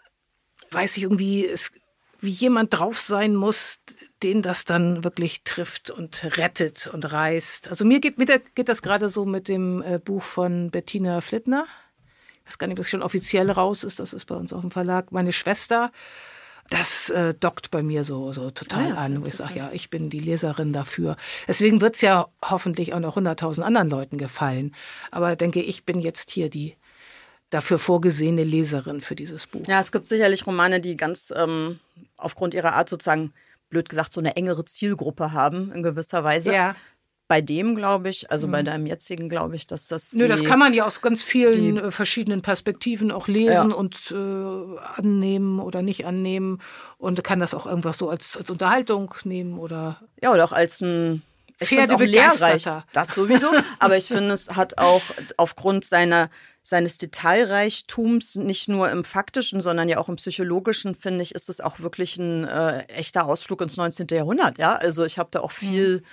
weiß ich irgendwie, es, wie jemand drauf sein muss, den das dann wirklich trifft und rettet und reißt. Also mir geht, mir geht das gerade so mit dem äh, Buch von Bettina Flittner. Ich weiß gar nicht, ob es schon offiziell raus ist. Das ist bei uns auf dem Verlag. Meine Schwester. das äh, dockt bei mir so, so total ja, an, wo ich sage, ja, ich bin die Leserin dafür. Deswegen wird es ja hoffentlich auch noch hunderttausend anderen Leuten gefallen. Aber denke, ich bin jetzt hier die dafür vorgesehene Leserin für dieses Buch. Ja, es gibt sicherlich Romane, die ganz ähm, aufgrund ihrer Art sozusagen, blöd gesagt, so eine engere Zielgruppe haben in gewisser Weise. Ja bei dem glaube ich, also mhm. bei deinem jetzigen glaube ich, dass das. Nö, das kann man ja aus ganz vielen die, äh, verschiedenen Perspektiven auch lesen ja. und äh, annehmen oder nicht annehmen und kann das auch irgendwas so als, als Unterhaltung nehmen oder. Ja, oder auch als ein. Ich auch lehrreich. Das sowieso. aber ich finde, es hat auch aufgrund seiner, seines Detailreichtums, nicht nur im faktischen, sondern ja auch im psychologischen, finde ich, ist es auch wirklich ein äh, echter Ausflug ins 19. Jahrhundert. Ja, also ich habe da auch viel. Mhm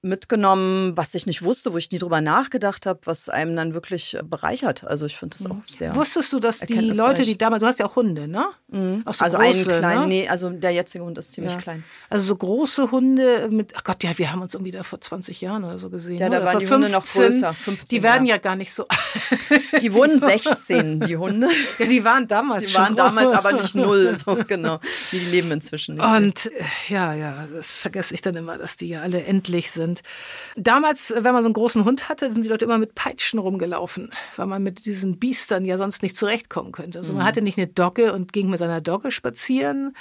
mitgenommen, was ich nicht wusste, wo ich nie drüber nachgedacht habe, was einem dann wirklich äh, bereichert. Also ich finde das auch sehr. Wusstest du, dass die Leute, die damals, du hast ja auch Hunde, ne? Mhm. So also große, einen kleinen, ne? nee, also der jetzige Hund ist ziemlich ja. klein. Also so große Hunde mit, ach Gott, ja, wir haben uns irgendwie da vor 20 Jahren oder so gesehen. Ja, da waren die 15, Hunde noch größer. 15, die werden ja. ja gar nicht so. die wurden 16, die Hunde. Ja, die waren damals Die waren damals aber nicht null, so genau. Die leben inzwischen nicht. Und äh, ja, ja, das vergesse ich dann immer, dass die ja alle endlich sind damals, wenn man so einen großen Hund hatte, sind die Leute immer mit Peitschen rumgelaufen, weil man mit diesen Biestern ja sonst nicht zurechtkommen könnte. Also man mhm. hatte nicht eine Dogge und ging mit seiner Dogge spazieren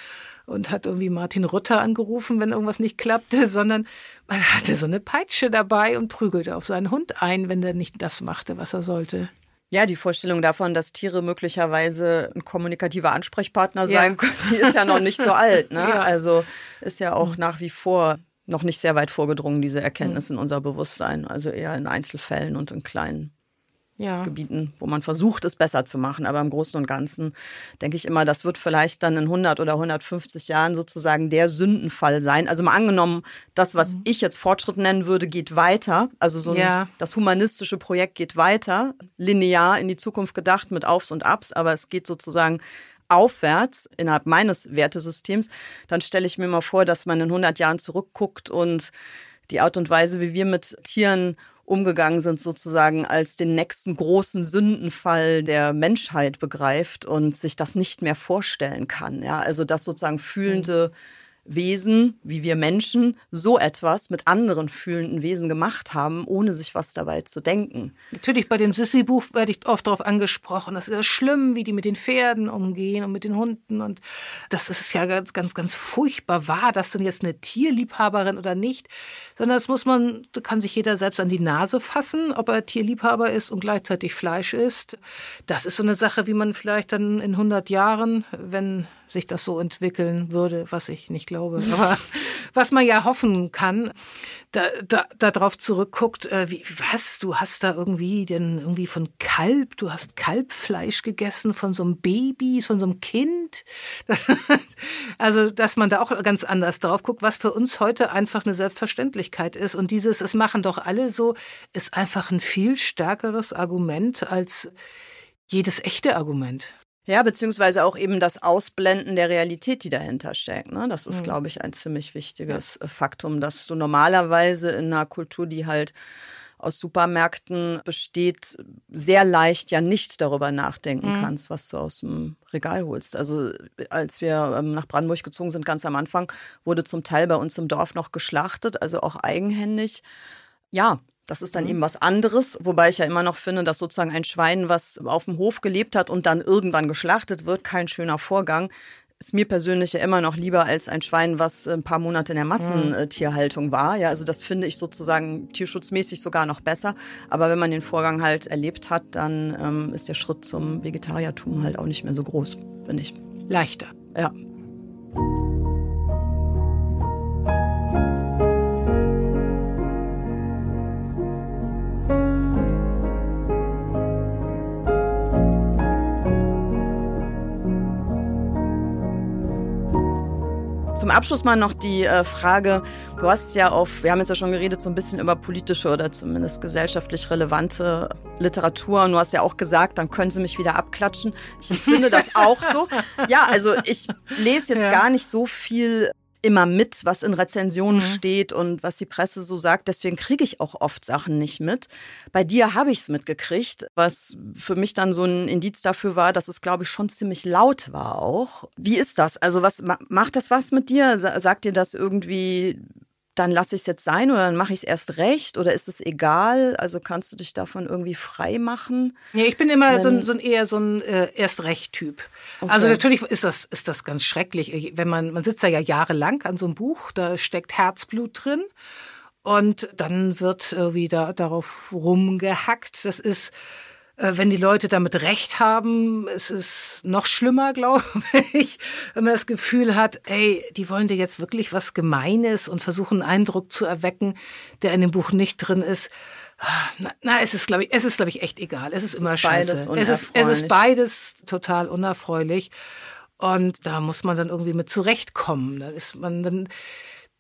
und hat irgendwie Martin Rutter angerufen, wenn irgendwas nicht klappte, sondern man hatte so eine Peitsche dabei und prügelte auf seinen Hund ein, wenn der nicht das machte, was er sollte. Ja, die Vorstellung davon, dass Tiere möglicherweise ein kommunikativer Ansprechpartner sein ja. können, die ist ja noch nicht so alt. Ne? Ja. Also ist ja auch nach wie vor noch nicht sehr weit vorgedrungen, diese Erkenntnis in unser Bewusstsein. Also eher in Einzelfällen und in kleinen ja. Gebieten, wo man versucht, es besser zu machen. Aber im Großen und Ganzen denke ich immer, das wird vielleicht dann in 100 oder 150 Jahren sozusagen der Sündenfall sein. Also mal angenommen, das, was mhm. ich jetzt Fortschritt nennen würde, geht weiter. Also so ein, ja. das humanistische Projekt geht weiter, linear in die Zukunft gedacht mit Aufs und Abs, aber es geht sozusagen aufwärts innerhalb meines Wertesystems, dann stelle ich mir mal vor, dass man in 100 Jahren zurückguckt und die Art und Weise, wie wir mit Tieren umgegangen sind, sozusagen als den nächsten großen Sündenfall der Menschheit begreift und sich das nicht mehr vorstellen kann. Ja, also dass sozusagen fühlende mhm Wesen, wie wir Menschen, so etwas mit anderen fühlenden Wesen gemacht haben, ohne sich was dabei zu denken. Natürlich, bei dem Sissi-Buch werde ich oft darauf angesprochen. Das ist schlimm, wie die mit den Pferden umgehen und mit den Hunden. Und das ist ja ganz, ganz, ganz furchtbar. War das denn jetzt eine Tierliebhaberin oder nicht? Sondern das muss man, da kann sich jeder selbst an die Nase fassen, ob er Tierliebhaber ist und gleichzeitig Fleisch isst. Das ist so eine Sache, wie man vielleicht dann in 100 Jahren, wenn sich das so entwickeln würde, was ich nicht glaube. Aber was man ja hoffen kann, da, da, darauf zurückguckt, äh, wie, was, du hast da irgendwie denn irgendwie von Kalb, du hast Kalbfleisch gegessen von so einem Baby, von so einem Kind. also, dass man da auch ganz anders drauf guckt, was für uns heute einfach eine Selbstverständlichkeit ist. Und dieses, es machen doch alle so, ist einfach ein viel stärkeres Argument als jedes echte Argument. Ja, beziehungsweise auch eben das Ausblenden der Realität, die dahinter steckt. Ne? Das ist, mhm. glaube ich, ein ziemlich wichtiges ja. Faktum, dass du normalerweise in einer Kultur, die halt aus Supermärkten besteht, sehr leicht ja nicht darüber nachdenken mhm. kannst, was du aus dem Regal holst. Also als wir ähm, nach Brandenburg gezogen sind, ganz am Anfang, wurde zum Teil bei uns im Dorf noch geschlachtet, also auch eigenhändig. Ja, das ist dann mhm. eben was anderes, wobei ich ja immer noch finde, dass sozusagen ein Schwein, was auf dem Hof gelebt hat und dann irgendwann geschlachtet wird, kein schöner Vorgang. Ist mir persönlich ja immer noch lieber als ein Schwein, was ein paar Monate in der Massentierhaltung war. Ja, also das finde ich sozusagen tierschutzmäßig sogar noch besser. Aber wenn man den Vorgang halt erlebt hat, dann ähm, ist der Schritt zum Vegetariertum halt auch nicht mehr so groß, finde ich. Leichter. Ja. Zum Abschluss mal noch die äh, Frage, du hast ja auf, wir haben jetzt ja schon geredet, so ein bisschen über politische oder zumindest gesellschaftlich relevante Literatur und du hast ja auch gesagt, dann können sie mich wieder abklatschen. Ich empfinde das auch so. Ja, also ich lese jetzt ja. gar nicht so viel immer mit, was in Rezensionen mhm. steht und was die Presse so sagt. Deswegen kriege ich auch oft Sachen nicht mit. Bei dir habe ich es mitgekriegt, was für mich dann so ein Indiz dafür war, dass es, glaube ich, schon ziemlich laut war auch. Wie ist das? Also was macht das was mit dir? Sagt dir das irgendwie, dann lasse ich es jetzt sein oder dann mache ich es erst recht oder ist es egal? Also kannst du dich davon irgendwie frei machen? Ja, ich bin immer so ein, so ein, eher so ein äh, erst recht Typ. Okay. Also natürlich ist das ist das ganz schrecklich, wenn man man sitzt da ja jahrelang an so einem Buch, da steckt Herzblut drin und dann wird wieder darauf rumgehackt. Das ist wenn die Leute damit recht haben, ist es noch schlimmer, glaube ich, wenn man das Gefühl hat, ey, die wollen dir jetzt wirklich was Gemeines und versuchen einen Eindruck zu erwecken, der in dem Buch nicht drin ist. Na, na es ist, glaube ich, es ist, glaube ich, echt egal. Es ist es immer ist scheiße. Es ist, es ist beides total unerfreulich. Und da muss man dann irgendwie mit zurechtkommen. Da ist man dann,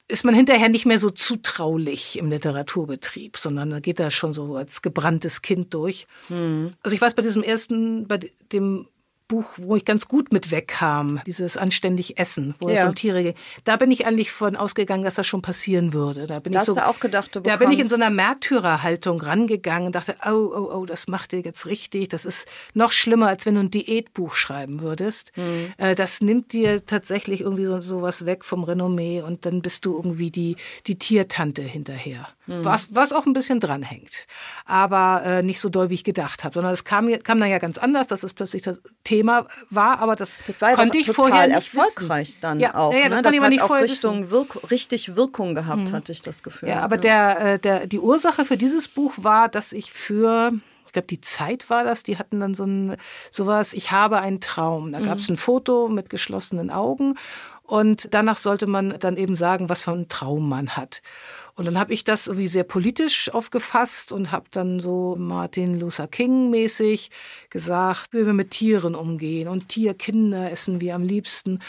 ist man hinterher nicht mehr so zutraulich im Literaturbetrieb, sondern da geht da schon so als gebranntes Kind durch. Mhm. Also ich weiß bei diesem ersten, bei dem Buch, wo ich ganz gut mit wegkam, dieses anständig Essen, wo ja. es um Tiere geht. Da bin ich eigentlich von ausgegangen, dass das schon passieren würde. Da bin da ich so, auch gedacht, du Da bin ich in so einer Märtyrerhaltung rangegangen und dachte, oh, oh, oh, das macht dir jetzt richtig. Das ist noch schlimmer, als wenn du ein Diätbuch schreiben würdest. Mhm. Das nimmt dir tatsächlich irgendwie so, sowas weg vom Renommee und dann bist du irgendwie die, die Tiertante hinterher. Mhm. Was, was auch ein bisschen dranhängt. Aber äh, nicht so doll, wie ich gedacht habe, sondern es kam, kam dann ja ganz anders, dass es plötzlich das Thema war, aber das, das war ja konnte ich total vorher erfolgreich wissen. dann ja, auch. Ja, ja, das, ne? das hat auch Richtung Wirk richtig Wirkung gehabt, mhm. hatte ich das Gefühl. Ja, aber Der, äh, der, die Ursache für dieses Buch war, dass ich für ich glaube, die Zeit war das, die hatten dann so ein sowas, ich habe einen Traum. Da gab es mhm. ein Foto mit geschlossenen Augen und danach sollte man dann eben sagen, was für einen Traum man hat. Und dann habe ich das irgendwie sehr politisch aufgefasst und habe dann so Martin Luther King mäßig gesagt, wie wir mit Tieren umgehen und Tierkinder essen wir am liebsten.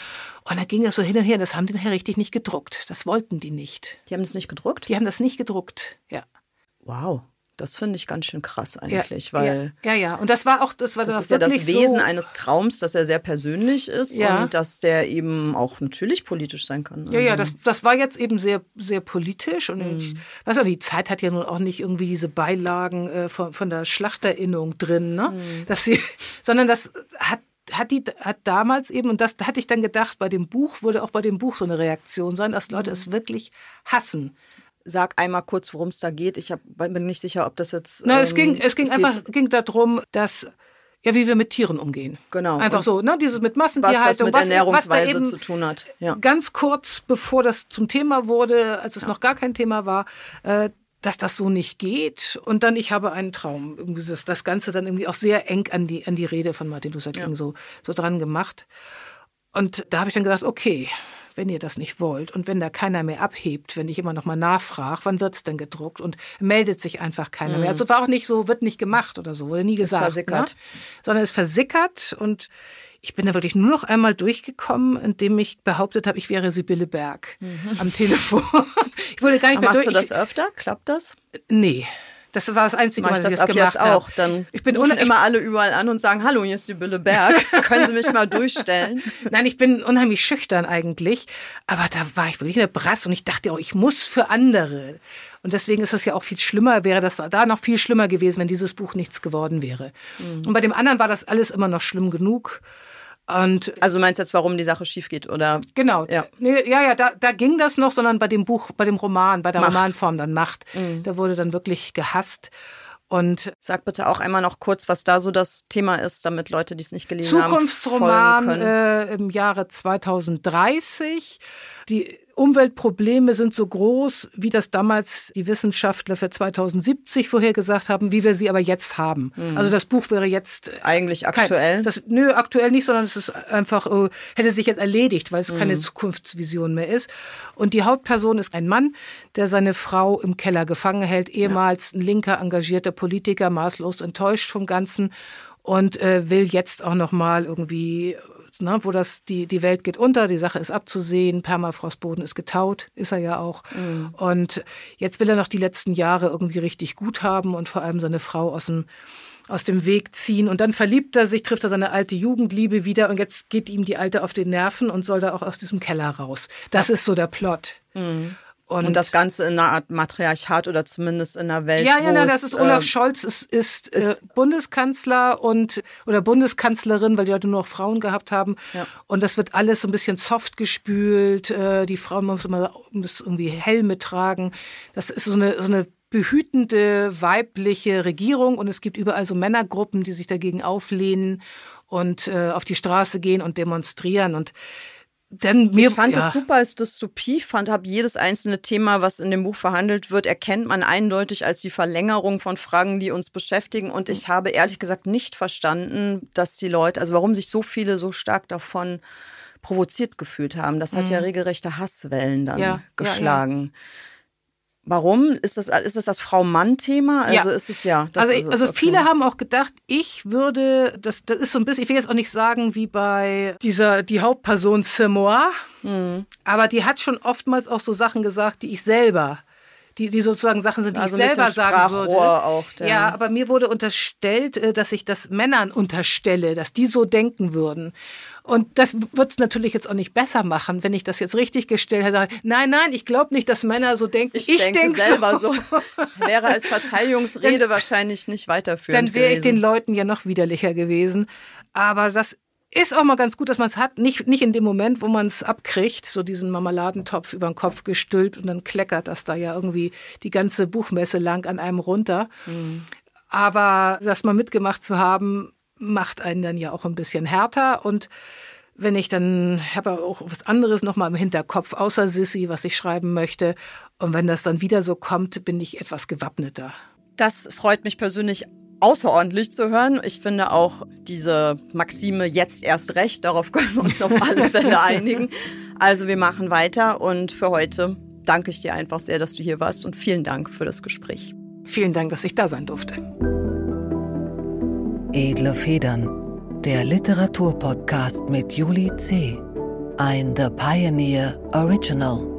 Und da ging das so hin und her. Das haben die nachher richtig nicht gedruckt. Das wollten die nicht. Die haben das nicht gedruckt? Die haben das nicht gedruckt, ja. Wow. Das finde ich ganz schön krass eigentlich, ja, weil ja, ja, ja, und das war auch das war das, das ist ja das Wesen so eines Traums, dass er sehr persönlich ist ja. und dass der eben auch natürlich politisch sein kann. Ja, ja, also das, das war jetzt eben sehr sehr politisch und mhm. ich weiß auch, die Zeit hat ja nun auch nicht irgendwie diese Beilagen äh, von, von der Schlachterinnung drin, ne? Mhm. Dass sie, sondern das hat hat die hat damals eben und das hatte ich dann gedacht bei dem Buch würde auch bei dem Buch so eine Reaktion sein, dass Leute mhm. es wirklich hassen Sag einmal kurz, worum es da geht. Ich hab, bin nicht sicher, ob das jetzt. Na, ähm, es ging, es ging es einfach ging darum, dass ja, wie wir mit Tieren umgehen. Genau. Einfach Und so, ne? Dieses mit Massentierhaltung. Was das mit Ernährungsweise was zu tun hat. Ja. Ganz kurz, bevor das zum Thema wurde, als es ja. noch gar kein Thema war, äh, dass das so nicht geht. Und dann, ich habe einen Traum. Das, das Ganze dann irgendwie auch sehr eng an die, an die Rede von Martin Luther King ja. so, so dran gemacht. Und da habe ich dann gedacht, okay, wenn ihr das nicht wollt und wenn da keiner mehr abhebt, wenn ich immer noch mal nachfrage, wann wird es denn gedruckt und meldet sich einfach keiner mhm. mehr. Also war auch nicht so, wird nicht gemacht oder so, wurde nie gesagt. Es versickert. Ne? Sondern es versickert und ich bin da wirklich nur noch einmal durchgekommen, indem ich behauptet habe, ich wäre Sibylle Berg mhm. am Telefon. ich wurde gar nicht Aber mehr machst durch. Machst du das öfter? Klappt das? Nee. Das war das Einzige, was ich das, das gemacht jetzt auch. Dann ich bin rufen immer alle überall an und sagen, hallo, hier ist die Bülle Berg. Können Sie mich mal durchstellen? Nein, ich bin unheimlich schüchtern eigentlich. Aber da war ich wirklich in der Brass und ich dachte auch, ich muss für andere. Und deswegen ist das ja auch viel schlimmer, wäre das da noch viel schlimmer gewesen, wenn dieses Buch nichts geworden wäre. Mhm. Und bei dem anderen war das alles immer noch schlimm genug. Und also du meinst jetzt, warum die Sache schief geht, oder? Genau. Ja, nee, ja, ja da, da ging das noch, sondern bei dem Buch, bei dem Roman, bei der Macht. Romanform dann Macht, mhm. da wurde dann wirklich gehasst. Und sag bitte auch einmal noch kurz, was da so das Thema ist, damit Leute, die es nicht gelesen haben, Zukunftsroman äh, im Jahre 2030. Die Umweltprobleme sind so groß, wie das damals die Wissenschaftler für 2070 vorhergesagt haben, wie wir sie aber jetzt haben. Mhm. Also das Buch wäre jetzt eigentlich aktuell. Kein, das, nö, aktuell nicht, sondern es ist einfach äh, hätte sich jetzt erledigt, weil es mhm. keine Zukunftsvision mehr ist. Und die Hauptperson ist ein Mann, der seine Frau im Keller gefangen hält, ehemals ein linker engagierter Politiker, maßlos enttäuscht vom Ganzen und äh, will jetzt auch noch mal irgendwie ne, wo das, die, die Welt geht unter, die Sache ist abzusehen, Permafrostboden ist getaut, ist er ja auch. Mhm. Und jetzt will er noch die letzten Jahre irgendwie richtig gut haben und vor allem seine Frau aus dem aus dem Weg ziehen. Und dann verliebt er sich, trifft er seine alte Jugendliebe wieder und jetzt geht ihm die Alte auf den Nerven und soll da auch aus diesem Keller raus. Das ist so der Plot. Mhm. Und, und, das Ganze in einer Art Matriarchat oder zumindest in einer Welt. Ja, ja, nein, das ist Olaf äh, Scholz ist, ist, ist äh, Bundeskanzler und oder Bundeskanzlerin, weil die heute nur noch Frauen gehabt haben. Ja. Und das wird alles so ein bisschen soft gespült. Äh, die Frauen müssen immer müssen irgendwie Helme tragen. Das ist so eine, so eine behütende weibliche Regierung und es gibt überall so Männergruppen, die sich dagegen auflehnen und äh, auf die Straße gehen und demonstrieren und denn mir, ich fand es ja. super als Dystopie, fand, habe jedes einzelne Thema, was in dem Buch verhandelt wird, erkennt man eindeutig als die Verlängerung von Fragen, die uns beschäftigen. Und ich habe ehrlich gesagt nicht verstanden, dass die Leute, also warum sich so viele so stark davon provoziert gefühlt haben. Das hat mhm. ja regelrechte Hasswellen dann ja, geschlagen. Ja, Warum? Ist das, ist das das Frau-Mann-Thema? Also ja. ist es ja. also, ich, also okay. viele haben auch gedacht, ich würde, das, das ist so ein bisschen, ich will jetzt auch nicht sagen wie bei dieser, die Hauptperson Semois, mhm. aber die hat schon oftmals auch so Sachen gesagt, die ich selber die, die sozusagen Sachen sind, die also ich selber sagen würde. Auch, ja, aber mir wurde unterstellt, äh, dass ich das Männern unterstelle, dass die so denken würden. Und das wird es natürlich jetzt auch nicht besser machen, wenn ich das jetzt richtig gestellt hätte. Nein, nein, ich glaube nicht, dass Männer so denken. Ich, ich denke denk selber so. so. Wäre als Verteidigungsrede wahrscheinlich nicht weiterführend Dann wäre ich den Leuten ja noch widerlicher gewesen. Aber das ist auch mal ganz gut, dass man es hat. Nicht, nicht in dem Moment, wo man es abkriegt, so diesen Marmeladentopf über den Kopf gestülpt und dann kleckert das da ja irgendwie die ganze Buchmesse lang an einem runter. Mhm. Aber das mal mitgemacht zu haben, macht einen dann ja auch ein bisschen härter und wenn ich dann habe auch was anderes noch mal im Hinterkopf außer Sissy, was ich schreiben möchte und wenn das dann wieder so kommt, bin ich etwas gewappneter. Das freut mich persönlich außerordentlich zu hören. Ich finde auch diese Maxime jetzt erst recht, darauf können wir uns auf alle Fälle einigen. Also wir machen weiter und für heute danke ich dir einfach sehr, dass du hier warst und vielen Dank für das Gespräch. Vielen Dank, dass ich da sein durfte. Edle Federn, der Literaturpodcast mit Julie C. Ein The Pioneer Original.